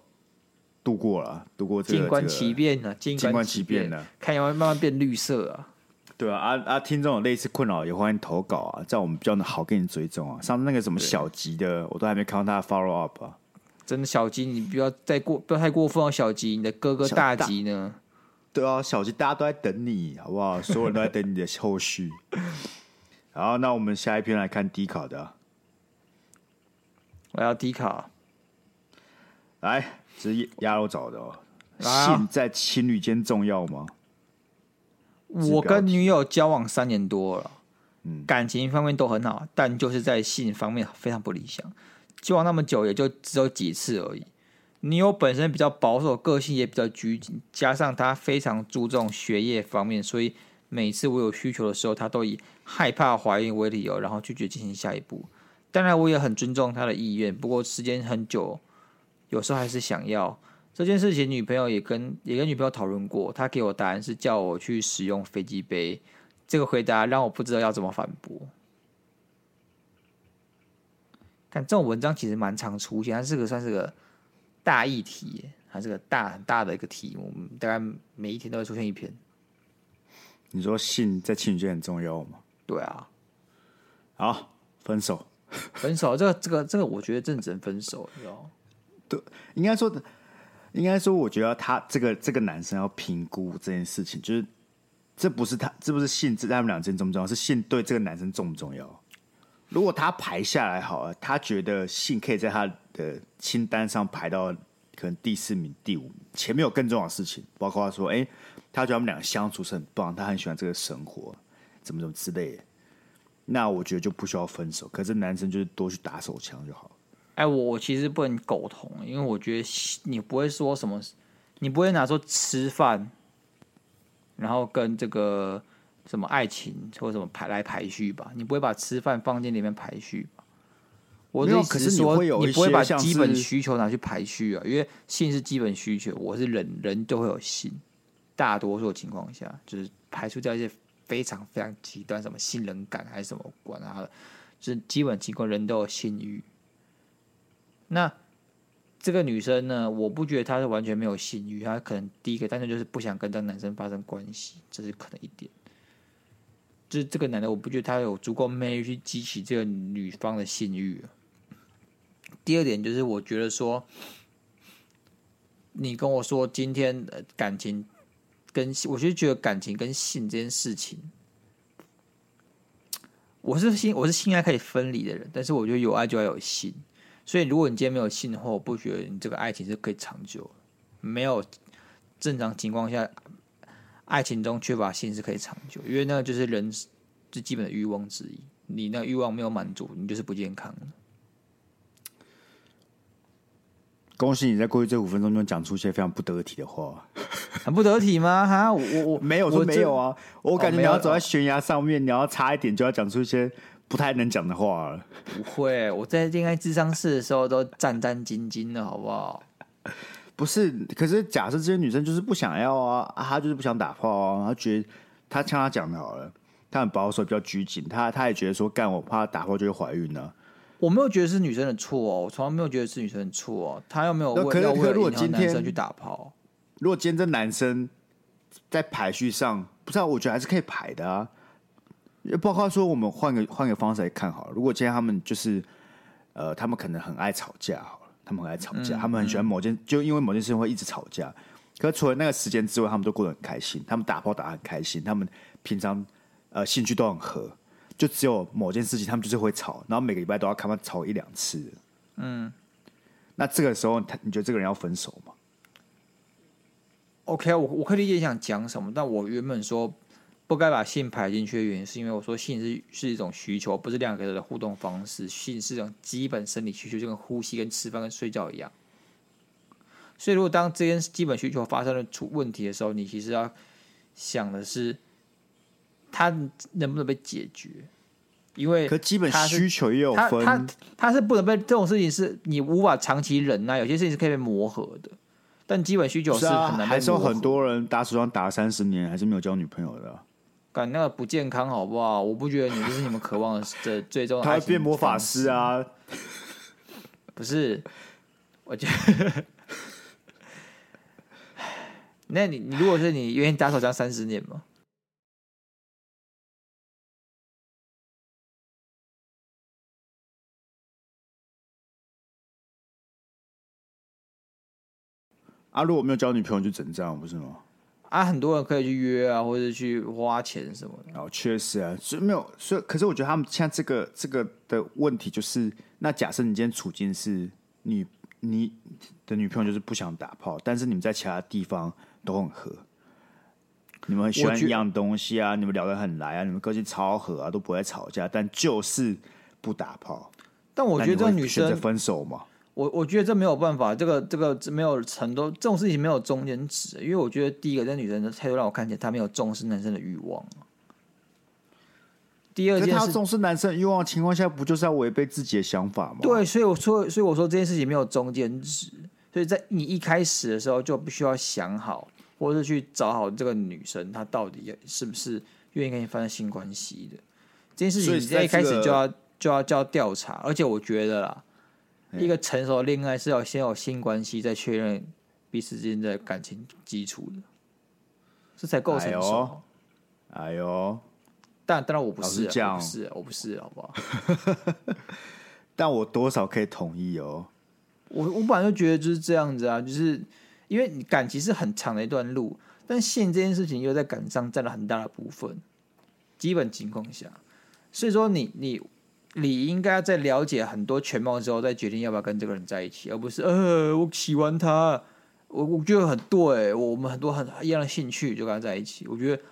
度过了，度过这个静观其变呢，静观其变呢，看有没有慢慢变绿色啊。对啊，啊啊！听众有类似困扰也欢迎投稿啊，这样我们比较好给你追踪啊。上次那个什么小吉的，我都还没看到他的 follow up 啊。真的小吉，你不要再过，不要太过分哦。小吉，你的哥哥大吉呢？对啊，小吉，大家都在等你，好不好？所有人都在等你的后续。好，那我们下一篇来看 D 卡的。我要 D 卡，来，这是鸭肉找的哦。性在情侣间重要吗？我跟女友交往三年多了，嗯，感情方面都很好，但就是在性方面非常不理想。交往那么久，也就只有几次而已。女友本身比较保守，个性也比较拘谨，加上她非常注重学业方面，所以每次我有需求的时候，她都以害怕怀孕为理由，然后拒绝进行下一步。当然，我也很尊重她的意愿，不过时间很久，有时候还是想要这件事情。女朋友也跟也跟女朋友讨论过，她给我答案是叫我去使用飞机杯。这个回答让我不知道要怎么反驳。看这种文章其实蛮常出现，它是个算是个大议题，它是个大很大的一个题目，大概每一天都会出现一篇。你说性在情侣间很重要吗？对啊。好，分手。分手，这个这个这个，我觉得真只能分手，你知道吗？对，应该说的，应该说，我觉得他这个这个男生要评估这件事情，就是这不是他，这不是性，这他们俩之间重不重要？是性对这个男生重不重要？如果他排下来好了，他觉得性可以在他的清单上排到可能第四名、第五名，前面有更重要的事情，包括他说，哎、他觉得他们两个相处是很棒，他很喜欢这个生活，怎么怎么之类的，那我觉得就不需要分手。可是男生就是多去打手枪就好。哎，我我其实不能苟同，因为我觉得你不会说什么，你不会拿说吃饭，然后跟这个。什么爱情或什么排来排序吧，你不会把吃饭放进里面排序吧？我的意思是说，你不会把基本需求拿去排序啊，因为性是基本需求，我是人人都会有性，大多数情况下就是排除掉一些非常非常极端，什么性冷感还是什么管他的，就是基本情况人都有性欲。那这个女生呢，我不觉得她是完全没有性欲，她可能第一个单纯就是不想跟这个男生发生关系，这是可能一点。就是这个男的，我不觉得他有足够魅力去激起这个女方的性欲。第二点就是，我觉得说，你跟我说今天感情跟我就觉得感情跟性这件事情，我是性我是性爱可以分离的人，但是我觉得有爱就要有性。所以如果你今天没有性的话，我不觉得你这个爱情是可以长久。没有正常情况下。爱情中缺乏性是可以长久，因为那个就是人最基本的欲望之一。你那个欲望没有满足，你就是不健康。恭喜你在过去这五分钟中讲出一些非常不得体的话，很不得体吗？哈，我我，我没有说没有啊，我感觉你要走在悬崖上面，哦、你要差一点就要讲出一些不太能讲的话了。不会，我在恋爱智商室的时候都战战兢兢的，好不好？不是，可是假设这些女生就是不想要啊，啊她就是不想打炮啊，她觉得她像她讲的好了，她很保守，比较拘谨，她她也觉得说干我怕打炮就会怀孕呢、啊。我没有觉得是女生的错哦，我从来没有觉得是女生的错哦，她又没有为要为了男生去打炮。如果今天这男生在排序上，不知道，我觉得还是可以排的啊。包括说我们换个换个方式来看好了，如果今天他们就是呃，他们可能很爱吵架。他们很爱吵架，嗯、他们很喜欢某件，嗯、就因为某件事情会一直吵架。可除了那个时间之外，他们都过得很开心。他们打炮打得很开心，他们平常呃兴趣都很合。就只有某件事情，他们就是会吵，然后每个礼拜都要看他吵一两次。嗯，那这个时候，他你觉得这个人要分手吗？OK，我我可以理解你想讲什么，但我原本说。不该把性排进去的原因，是因为我说性是是一种需求，不是两个人的互动方式。性是一种基本生理需求，就跟呼吸、跟吃饭、跟睡觉一样。所以，如果当这件基本需求发生了出问题的时候，你其实要想的是，它能不能被解决？因为可基本需求也有分，他他，他是不能被这种事情是你无法长期忍耐，有些事情是可以被磨合的，但基本需求是很难、啊。还是有很多人打手枪打三十年还是没有交女朋友的、啊，感那个不健康好不好？我不觉得你就是你们渴望的这最终他会变魔法师啊，不是？我觉得，那你你如果是你愿意打手枪三十年吗？啊，如果没有交女朋友就整这样，不是吗？啊，很多人可以去约啊，或者去花钱什么的。哦，确实啊，所以没有，所以可是我觉得他们现在这个这个的问题就是，那假设你今天处境是你你的女朋友就是不想打炮，但是你们在其他地方都很合，你们喜欢一样东西啊，你们聊得很来啊，你们个性超合啊，都不会吵架，但就是不打炮。但我觉得这个女生分手嘛。我我觉得这没有办法，这个这个没有很多这种事情没有中间值，因为我觉得第一个，这女生的态度让我看见她没有重视男生的欲望。第二件事，她重视男生欲望的情况下，不就是要违背自己的想法吗？对，所以我说，所以我说这件事情没有中间值，所以在你一开始的时候就必须要想好，或者是去找好这个女生她到底是不是愿意跟你发生性关系的。这件事情你在一开始就要就要就要调查，而且我觉得啦。一个成熟的恋爱是要先有性关系，再确认彼此之间的感情基础的，这才够成熟。哎呦，但当然我不是，我不是，我不是，好不好？但我多少可以同意哦。我我本来就觉得就是这样子啊，就是因为你感情是很长的一段路，但性这件事情又在感上占了很大的部分。基本情况下，所以说你你。你应该在了解很多全貌之后，再决定要不要跟这个人在一起，而不是呃，我喜欢他，我我觉得很对，我们很多很一样的兴趣就跟他在一起。我觉得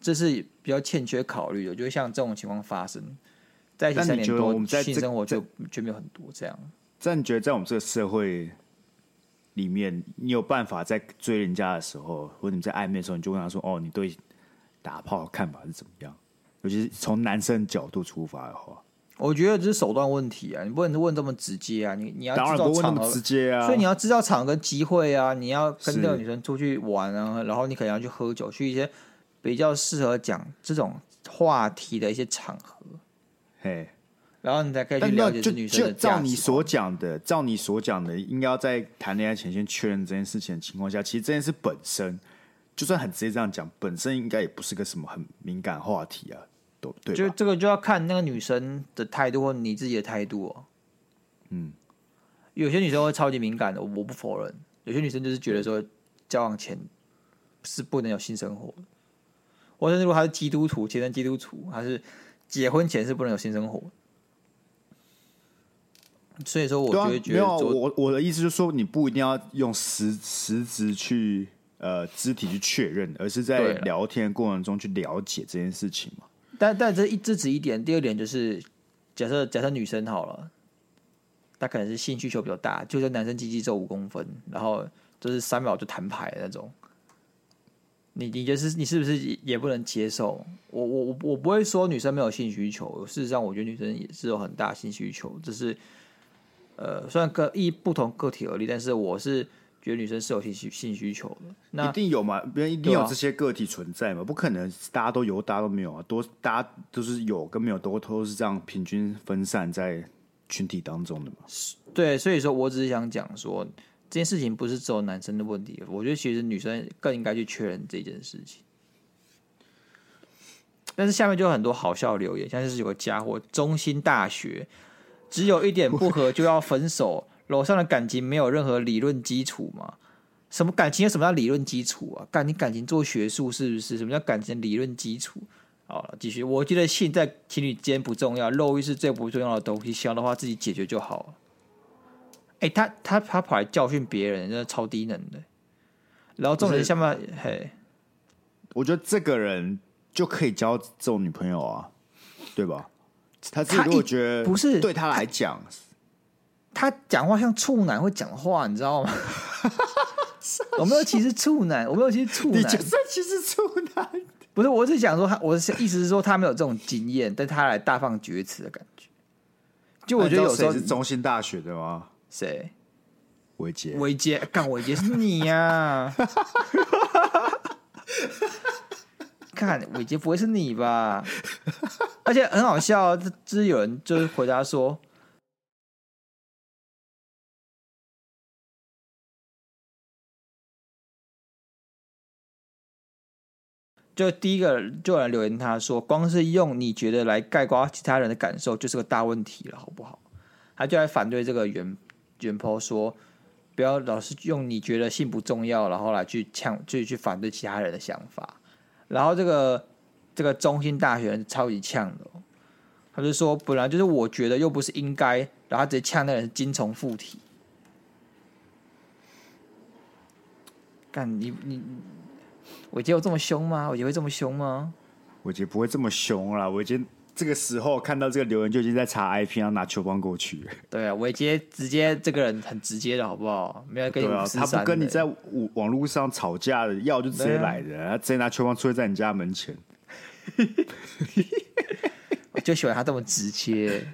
这是比较欠缺考虑的。就像这种情况发生，在一起三年多，我们在性生活就就没有很多这样。但你觉得在我们这个社会里面，你有办法在追人家的时候，或者你在暧昧的时候，你就问他说：“哦，你对打炮的看法是怎么样？”尤其是从男生角度出发的话。我觉得这是手段问题啊，你不能问这么直接啊，你你要知道场合，当然不问那么直接啊，所以你要知道场合跟机会啊，你要跟这个女生出去玩啊，然后你可能要去喝酒，去一些比较适合讲这种话题的一些场合，嘿，然后你才可以去了解这女生的。照你所讲的，照你所讲的，应该要在谈恋爱前先确认这件事情的情况下，其实这件事本身，就算很直接这样讲，本身应该也不是个什么很敏感话题啊。对，就这个就要看那个女生的态度或你自己的态度哦。嗯，有些女生会超级敏感的，我不否认。有些女生就是觉得说，交往前是不能有性生活的。或者如果她是基督徒，虔诚基督徒，还是结婚前是不能有性生活。所以说，我觉得、啊、没有我我的意思就是说，你不一定要用实实质去呃肢体去确认，而是在聊天过程中去了解这件事情嘛。但但这一这只一点，第二点就是，假设假设女生好了，她可能是性需求比较大，就是男生鸡鸡只有五公分，然后就是三秒就弹牌那种。你你就是你是不是也不能接受？我我我我不会说女生没有性需求，事实上我觉得女生也是有很大性需求，只是呃，虽然个一不同个体而立，但是我是。觉得女生是有性需性需求的，那一定有嘛？别人一定有这些个体存在嘛？不可能大家都有，大家都没有啊！多大家都是有跟没有，都都是这样平均分散在群体当中的嘛？对，所以说我只是想讲说，这件事情不是只有男生的问题，我觉得其实女生更应该去确认这件事情。但是下面就有很多好笑的留言，像是有个家伙，中心大学只有一点不合就要分手。楼上的感情没有任何理论基础吗？什么感情有什么叫理论基础啊？感你感情做学术是不是？什么叫感情理论基础？好了，继续。我觉得性在情侣间不重要，肉欲是最不重要的东西。想要的话自己解决就好了。哎、欸，他他他跑来教训别人，真的超低能的。然后重点是下面，嘿，我觉得这个人就可以交这种女朋友啊，对吧？他自己如果觉得不是对他来讲。他讲话像处男会讲话，你知道吗？我没有歧视处男，我没有歧视处男，你就算歧视处男，不是，我是想说他，我是意思是说他没有这种经验，但他来大放厥词的感觉。就我觉得有时候是中心大学的吗？谁？伟杰，伟杰，干伟杰是你呀、啊！看伟杰不会是你吧？而且很好笑，就是有人就是回答说。就第一个就有人留言，他说：“光是用你觉得来概括其他人的感受，就是个大问题了，好不好？”他就来反对这个原原 po 说：“不要老是用你觉得性不重要，然后来去呛，去去反对其他人的想法。”然后这个这个中兴大学人超级呛的，他就说：“本来就是我觉得，又不是应该。”然后直接呛那人是精虫附体。干你。你伟杰有这么凶吗？伟杰会这么凶吗？伟杰不会这么凶啦。伟杰这个时候看到这个留言就已经在查 IP，然后拿球棒过去。对啊，伟杰直接这个人很直接的好不好？没有跟你他不跟你在网网络上吵架的，要就直接来的，啊、他直接拿球棒出现在你家门前。我就喜欢他这么直接。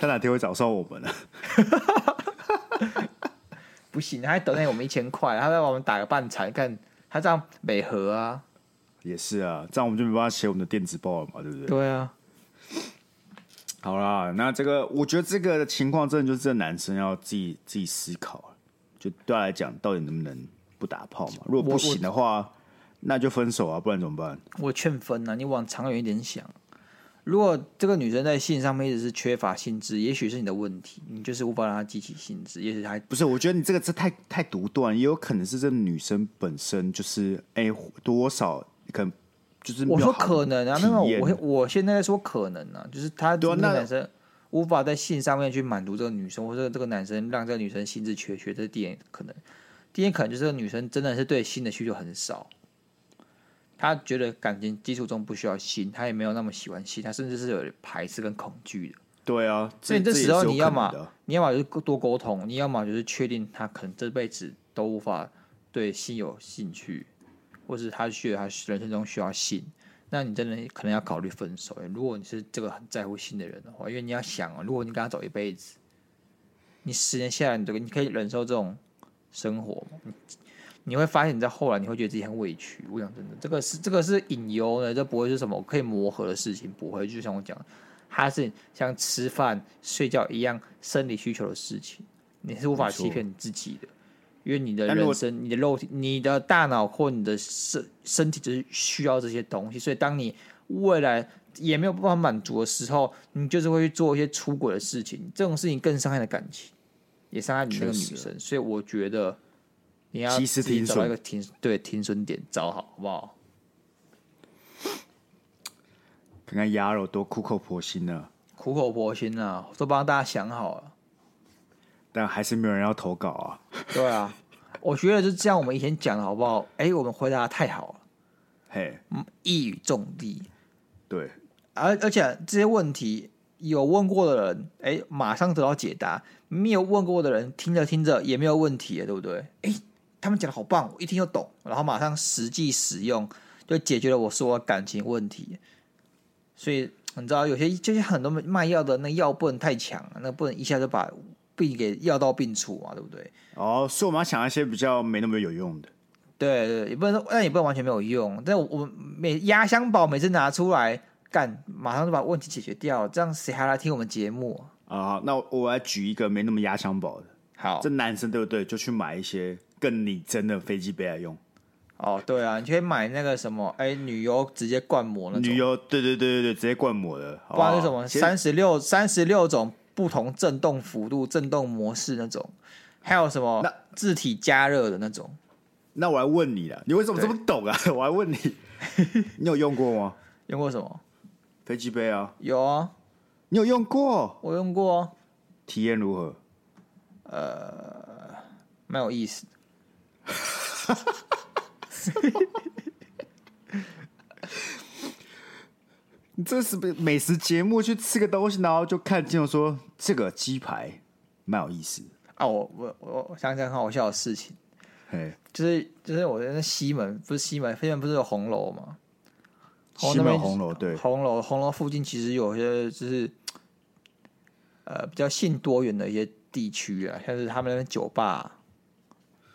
他哪天会找上我们呢？不行，他还等待我们一千块，他再帮我们打个半场看。他这样美合啊，也是啊，这样我们就没办法写我们的电子报了嘛，对不对？对啊。好啦，那这个我觉得这个情况真的就是这男生要自己自己思考，就对他来讲，到底能不能不打炮嘛？如果不行的话，那就分手啊，不然怎么办？我劝分啊，你往长远一点想。如果这个女生在性上面一直是缺乏兴致，也许是你的问题，你就是无法让她激起兴致。也许还不是，我觉得你这个这太太独断，也有可能是这个女生本身就是哎、多少可能就是我说可能啊，没有我我现在在说可能啊，就是他这个男生无法在性上面去满足这个女生，或者这个男生让这个女生兴致缺缺，这第一可能，第一可能就是这个女生真的是对性的需求很少。他觉得感情基础中不需要性，他也没有那么喜欢性，他甚至是有排斥跟恐惧的。对啊，所以这时候你要么你要么就是多沟通，你要么就是确定他可能这辈子都无法对性有兴趣，或是他觉得他人生中需要性，那你真的可能要考虑分手。如果你是这个很在乎性的人的话，因为你要想啊，如果你跟他走一辈子，你十年下来，你这个你可以忍受这种生活吗？你会发现，你在后来你会觉得自己很委屈。我讲真的，这个是这个是隐忧的，这不会是什么可以磨合的事情，不会。就像我讲，它是像吃饭、睡觉一样生理需求的事情，你是无法欺骗你自己的，因为你的人生、你的肉体、你的大脑或你的身身体就是需要这些东西。所以，当你未来也没有办法满足的时候，你就是会去做一些出轨的事情。这种事情更伤害的感情，也伤害你那个女生。所以，我觉得。你要自己找一个停对停损点找好，好不好？看看鸭肉多苦口婆心呢，苦口婆心啊，都帮大家想好了，但还是没有人要投稿啊。对啊，我觉得就这样，我们以前讲的好不好？哎、欸，我们回答的太好了，嘿，一语中的。对，而而且这些问题有问过的人，哎、欸，马上得到解答；没有问过的人，听着听着也没有问题，对不对？哎、欸。他们讲的好棒，我一听就懂，然后马上实际使用，就解决了我所有感情问题。所以你知道，有些就是很多卖药的那药不能太强，那不能一下就把病给药到病除嘛，对不对？哦，所以我们要想一些比较没那么有用的。对对，也不能说，但也不能完全没有用。但我们每压箱宝每次拿出来干，马上就把问题解决掉，这样谁还来听我们节目啊？那我来举一个没那么压箱宝的。好，这男生对不对？就去买一些。更你真的飞机杯来用哦，对啊，你可以买那个什么，哎，女优直接灌模那种，女优，对对对对对，直接灌模的，不然是什么三十六三十六种不同震动幅度、震动模式那种，还有什么那字体加热的那种。那我来问你了，你为什么这么懂啊？我来问你，你有用过吗？用过什么？飞机杯啊，有啊，你有用过？我用过，体验如何？呃，蛮有意思。这是不是美食节目？去吃个东西，然后就看见说这个鸡排蛮有意思啊！我我我想起很好笑的事情，嘿，就是就是我在那西门，不是西门，西门不是有红楼吗？西门红楼对，红楼红楼附近其实有些就是呃比较性多元的一些地区啊，像是他们那边酒吧，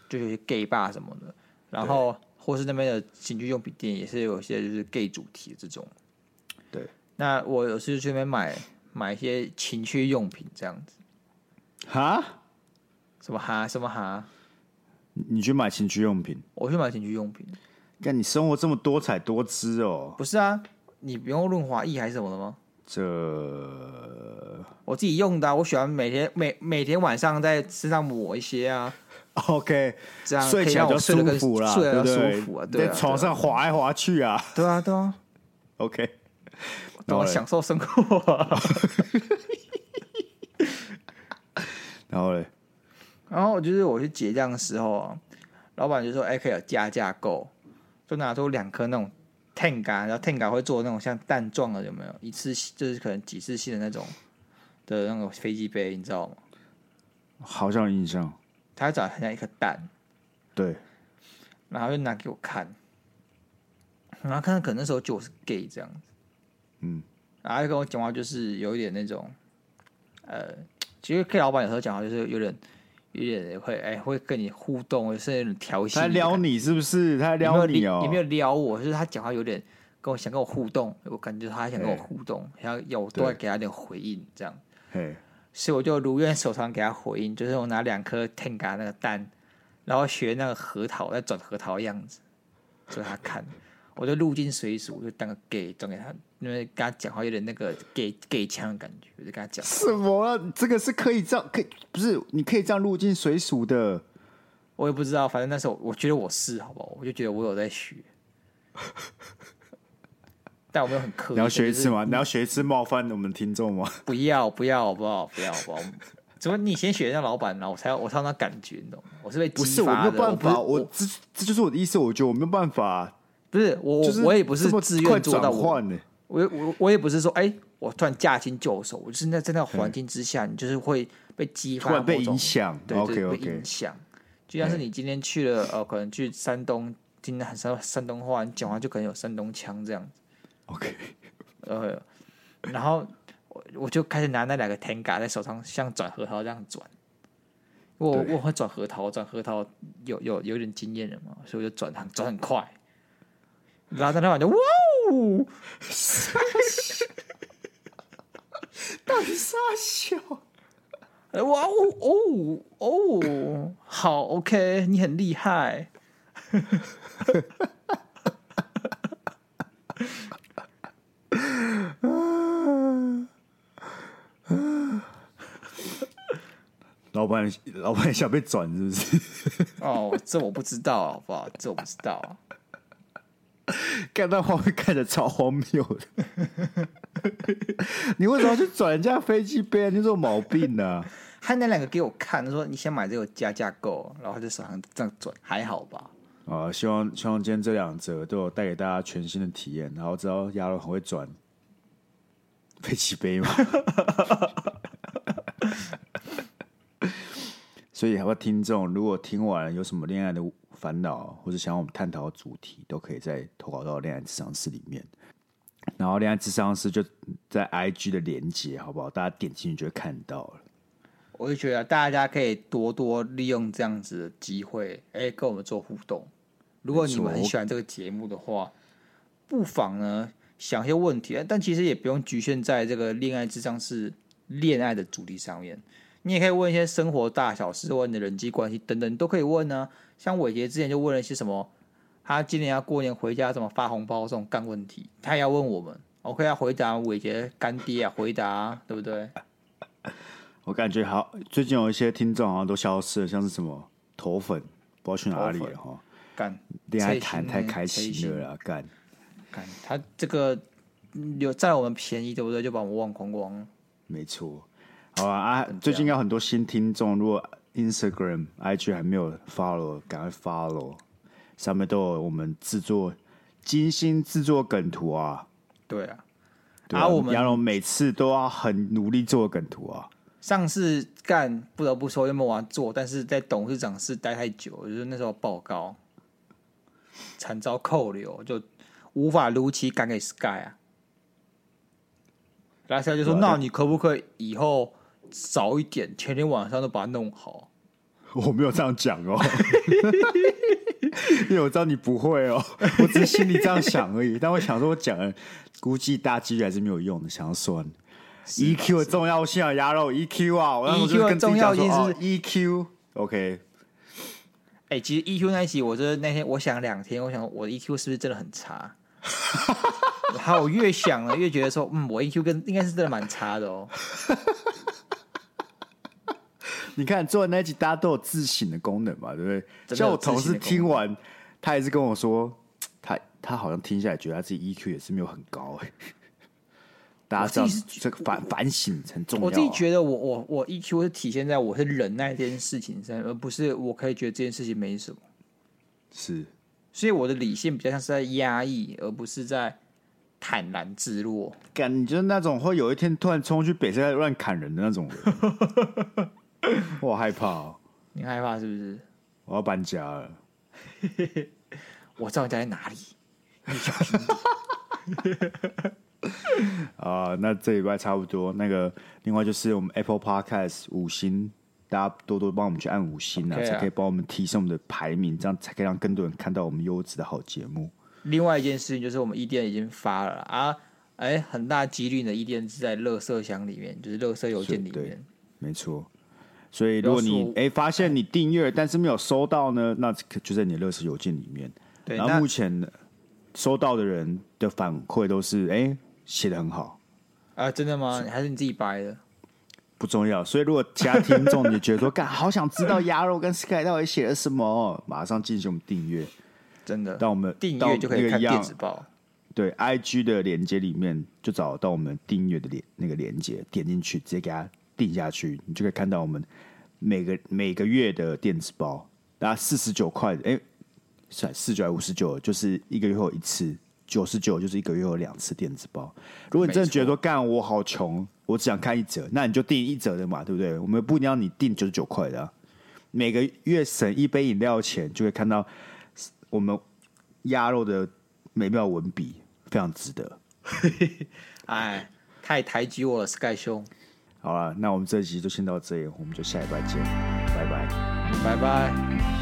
就有些 gay 吧什么的，然后或是那边的情趣用品店也是有些就是 gay 主题的这种。对，那我有时去那边买买一些情趣用品这样子。哈？什么哈？什么哈？你去买情趣用品？我去买情趣用品。看你生活这么多彩多姿哦！不是啊，你不用润滑液还是什么的吗？这我自己用的、啊，我喜欢每天每每天晚上在身上抹一些啊。OK，这样睡起来就舒服了，睡得舒服啊，对，在床上滑来滑去啊。对啊，对啊。OK，多享受生活、啊。然后嘞，然后就是我去结账的时候啊，老板就说：“哎，可以有加价购。”就拿出两颗那种 Tenga，然后 Tenga 会做那种像蛋状的，有没有？一次就是可能几次性的那种的那个飞机杯，你知道吗？好像有印象。他长得很像一颗蛋。对。然后就拿给我看，然后看他可能那时候就我是 gay 这样子。嗯。然后就跟我讲话，就是有一点那种，呃，其实 K 老板有时候讲话就是有点。有点会哎、欸，会跟你互动，甚至有点调戏。他撩你是不是？他撩你哦？有没有撩我？就是他讲话有点跟我想跟我互动，我感觉他还想跟我互动，然后有都会给他点回应，这样。嘿，所以我就如愿手上给他回应，就是我拿两颗 Tenga 那个蛋，然后学那个核桃在转核桃的样子，给他看。我就入境随俗，就当个 gay 转给他，因为跟他讲话有点那个 gay gay 腔的感觉，我就跟他讲。什么、啊？这个是可以这样，可以不是？你可以这样入境随俗的。我也不知道，反正那时候我觉得我是，好不好？我就觉得我有在学，但我没有很刻意。你要学一次吗？你要学一次冒犯我们听众吗？不要，不要，好不好？不要，好不好？怎么你先学一下老板，然后我才我才有那感觉，你懂吗？我是被激发的。不是，我没有办法，我，我这这就是我的意思。我觉得我没有办法。不是我，就是、我也不是自愿做到我。我我我也不是说，哎、欸，我突然驾轻就熟。我就是在在那个环境之下，你就是会被激发，被影响，对，OK 被影响。就像是你今天去了，呃，可能去山东，听很山山东话，你讲话就可能有山东腔这样子。OK，呃，然后我我就开始拿那两个 Tenga 在手上，像转核桃这样转。我我会转核桃，转核桃有有有点经验了嘛，所以我就转很转很快。然后在那晚就哇哦，傻笑，到底傻笑？哇哦哦哦，好 OK，你很厉害。老板，老板想被转是不是？哦，这我不知道，好不好？这我不知道。看到画面看着超荒谬的，你为什么要去转人家飞机杯啊？你有毛病呢、啊？他那两个给我看，他说你先买这个加价购，然后他就手上这样转，还好吧？啊，希望希望今天这两则都有带给大家全新的体验，然后知道亚伦很会转飞机杯嘛。所以，好多听众如果听完有什么恋爱的烦恼，或者想要我们探讨的主题，都可以在投稿到恋爱智商室里面。然后，恋爱智商室就在 IG 的连接，好不好？大家点进去就会看到了。我就觉得大家可以多多利用这样子的机会，哎、跟我们做互动。如果你们很喜欢这个节目的话，不妨呢想一些问题，但其实也不用局限在这个恋爱咨商是恋爱的主题上面。你也可以问一些生活大小事，问你的人际关系等等，你都可以问呢、像伟杰之前就问了一些什么，他今年要过年回家怎么发红包这种干问题，他也要问我们，OK 要回答伟杰干爹啊，回答、对不对？我感觉好，最近有一些听众好像都消失了，像是什么头粉，不知道去哪里了哈。干恋爱谈太开心了啦，干干他这个有占我们便宜对不对？就把我们忘光光了。没错。好啊啊！最近有很多新听众，如果 Instagram、IG 还没有 follow，赶快 follow，上面都有我们制作精心制作梗图啊。对啊，对啊，我们杨龙每次都要很努力做梗图啊。上次干不得不说，因为我要做，但是在董事长室待太久，就是那时候报告惨遭扣留，就无法如期赶给 Sky 啊。然后 Sky 就说：“那你可不可以以后早一点，前天晚上都把它弄好？”我没有这样讲哦，因为我知道你不会哦，我只是心里这样想而已。但我想说，我讲了，估计大几率还是没有用的，想要算。EQ 的重要性啊，鸭肉 EQ 啊，EQ 的重要性是，哦，EQ，OK。哎、欸，其实 EQ 那一集，我觉得那天我想两天，我想我的 EQ 是不是真的很差？然后我越想了，越觉得说，嗯，我 EQ 跟应该是真的蛮差的哦。你看做的那一集，大家都有自省的功能嘛，对不对？像我同事听完，他也是跟我说，他他好像听下来觉得他自己 EQ 也是没有很高哎。大家知道这个反反省很重要。我自己觉得我我我 EQ 是体现在我是忍耐这件事情上，而不是我可以觉得这件事情没什么。是，所以我的理性比较像是在压抑，而不是在坦然自若。感觉那种会有一天突然冲去北山乱砍人的那种人，我害怕哦。你害怕是不是？我要搬家了。我知道你家在哪里。啊，uh, 那这礼拜差不多。那个，另外就是我们 Apple Podcast 五星，大家多多帮我们去按五星啊，okay、啊才可以帮我们提升我们的排名，这样才可以让更多人看到我们优质的好节目。另外一件事情就是，我们 EDM 已经发了啊，哎、欸，很大几率呢 EDM 是在垃圾箱里面，就是垃圾邮件里面，没错。所以如果你哎、欸、发现你订阅但是没有收到呢，那就在你的垃圾邮件里面。对，然后目前收到的人的反馈都是哎。欸写的很好啊！真的吗？还是你自己掰的？不重要。所以如果其他听众你觉得说，干好想知道鸭肉跟 Sky 到底写了什么，马上进行我们订阅。真的，到我们订阅就可以看电子报。对，IG 的链接里面就找到我们订阅的链那个链接，点进去直接给他订下去，你就可以看到我们每个每个月的电子报，大概四十九块，哎，算四九还五十九，就是一个月后一次。九十九就是一个月有两次电子报。如果你真的觉得说干我好穷，我只想看一折，那你就订一折的嘛，对不对？我们不一定要你订九十九块的，啊，每个月省一杯饮料钱，就会看到我们鸭肉的美妙文笔，非常值得。哎，太抬举我了，Sky 兄。好了，那我们这集就先到这里，我们就下一拜见，拜拜，拜拜。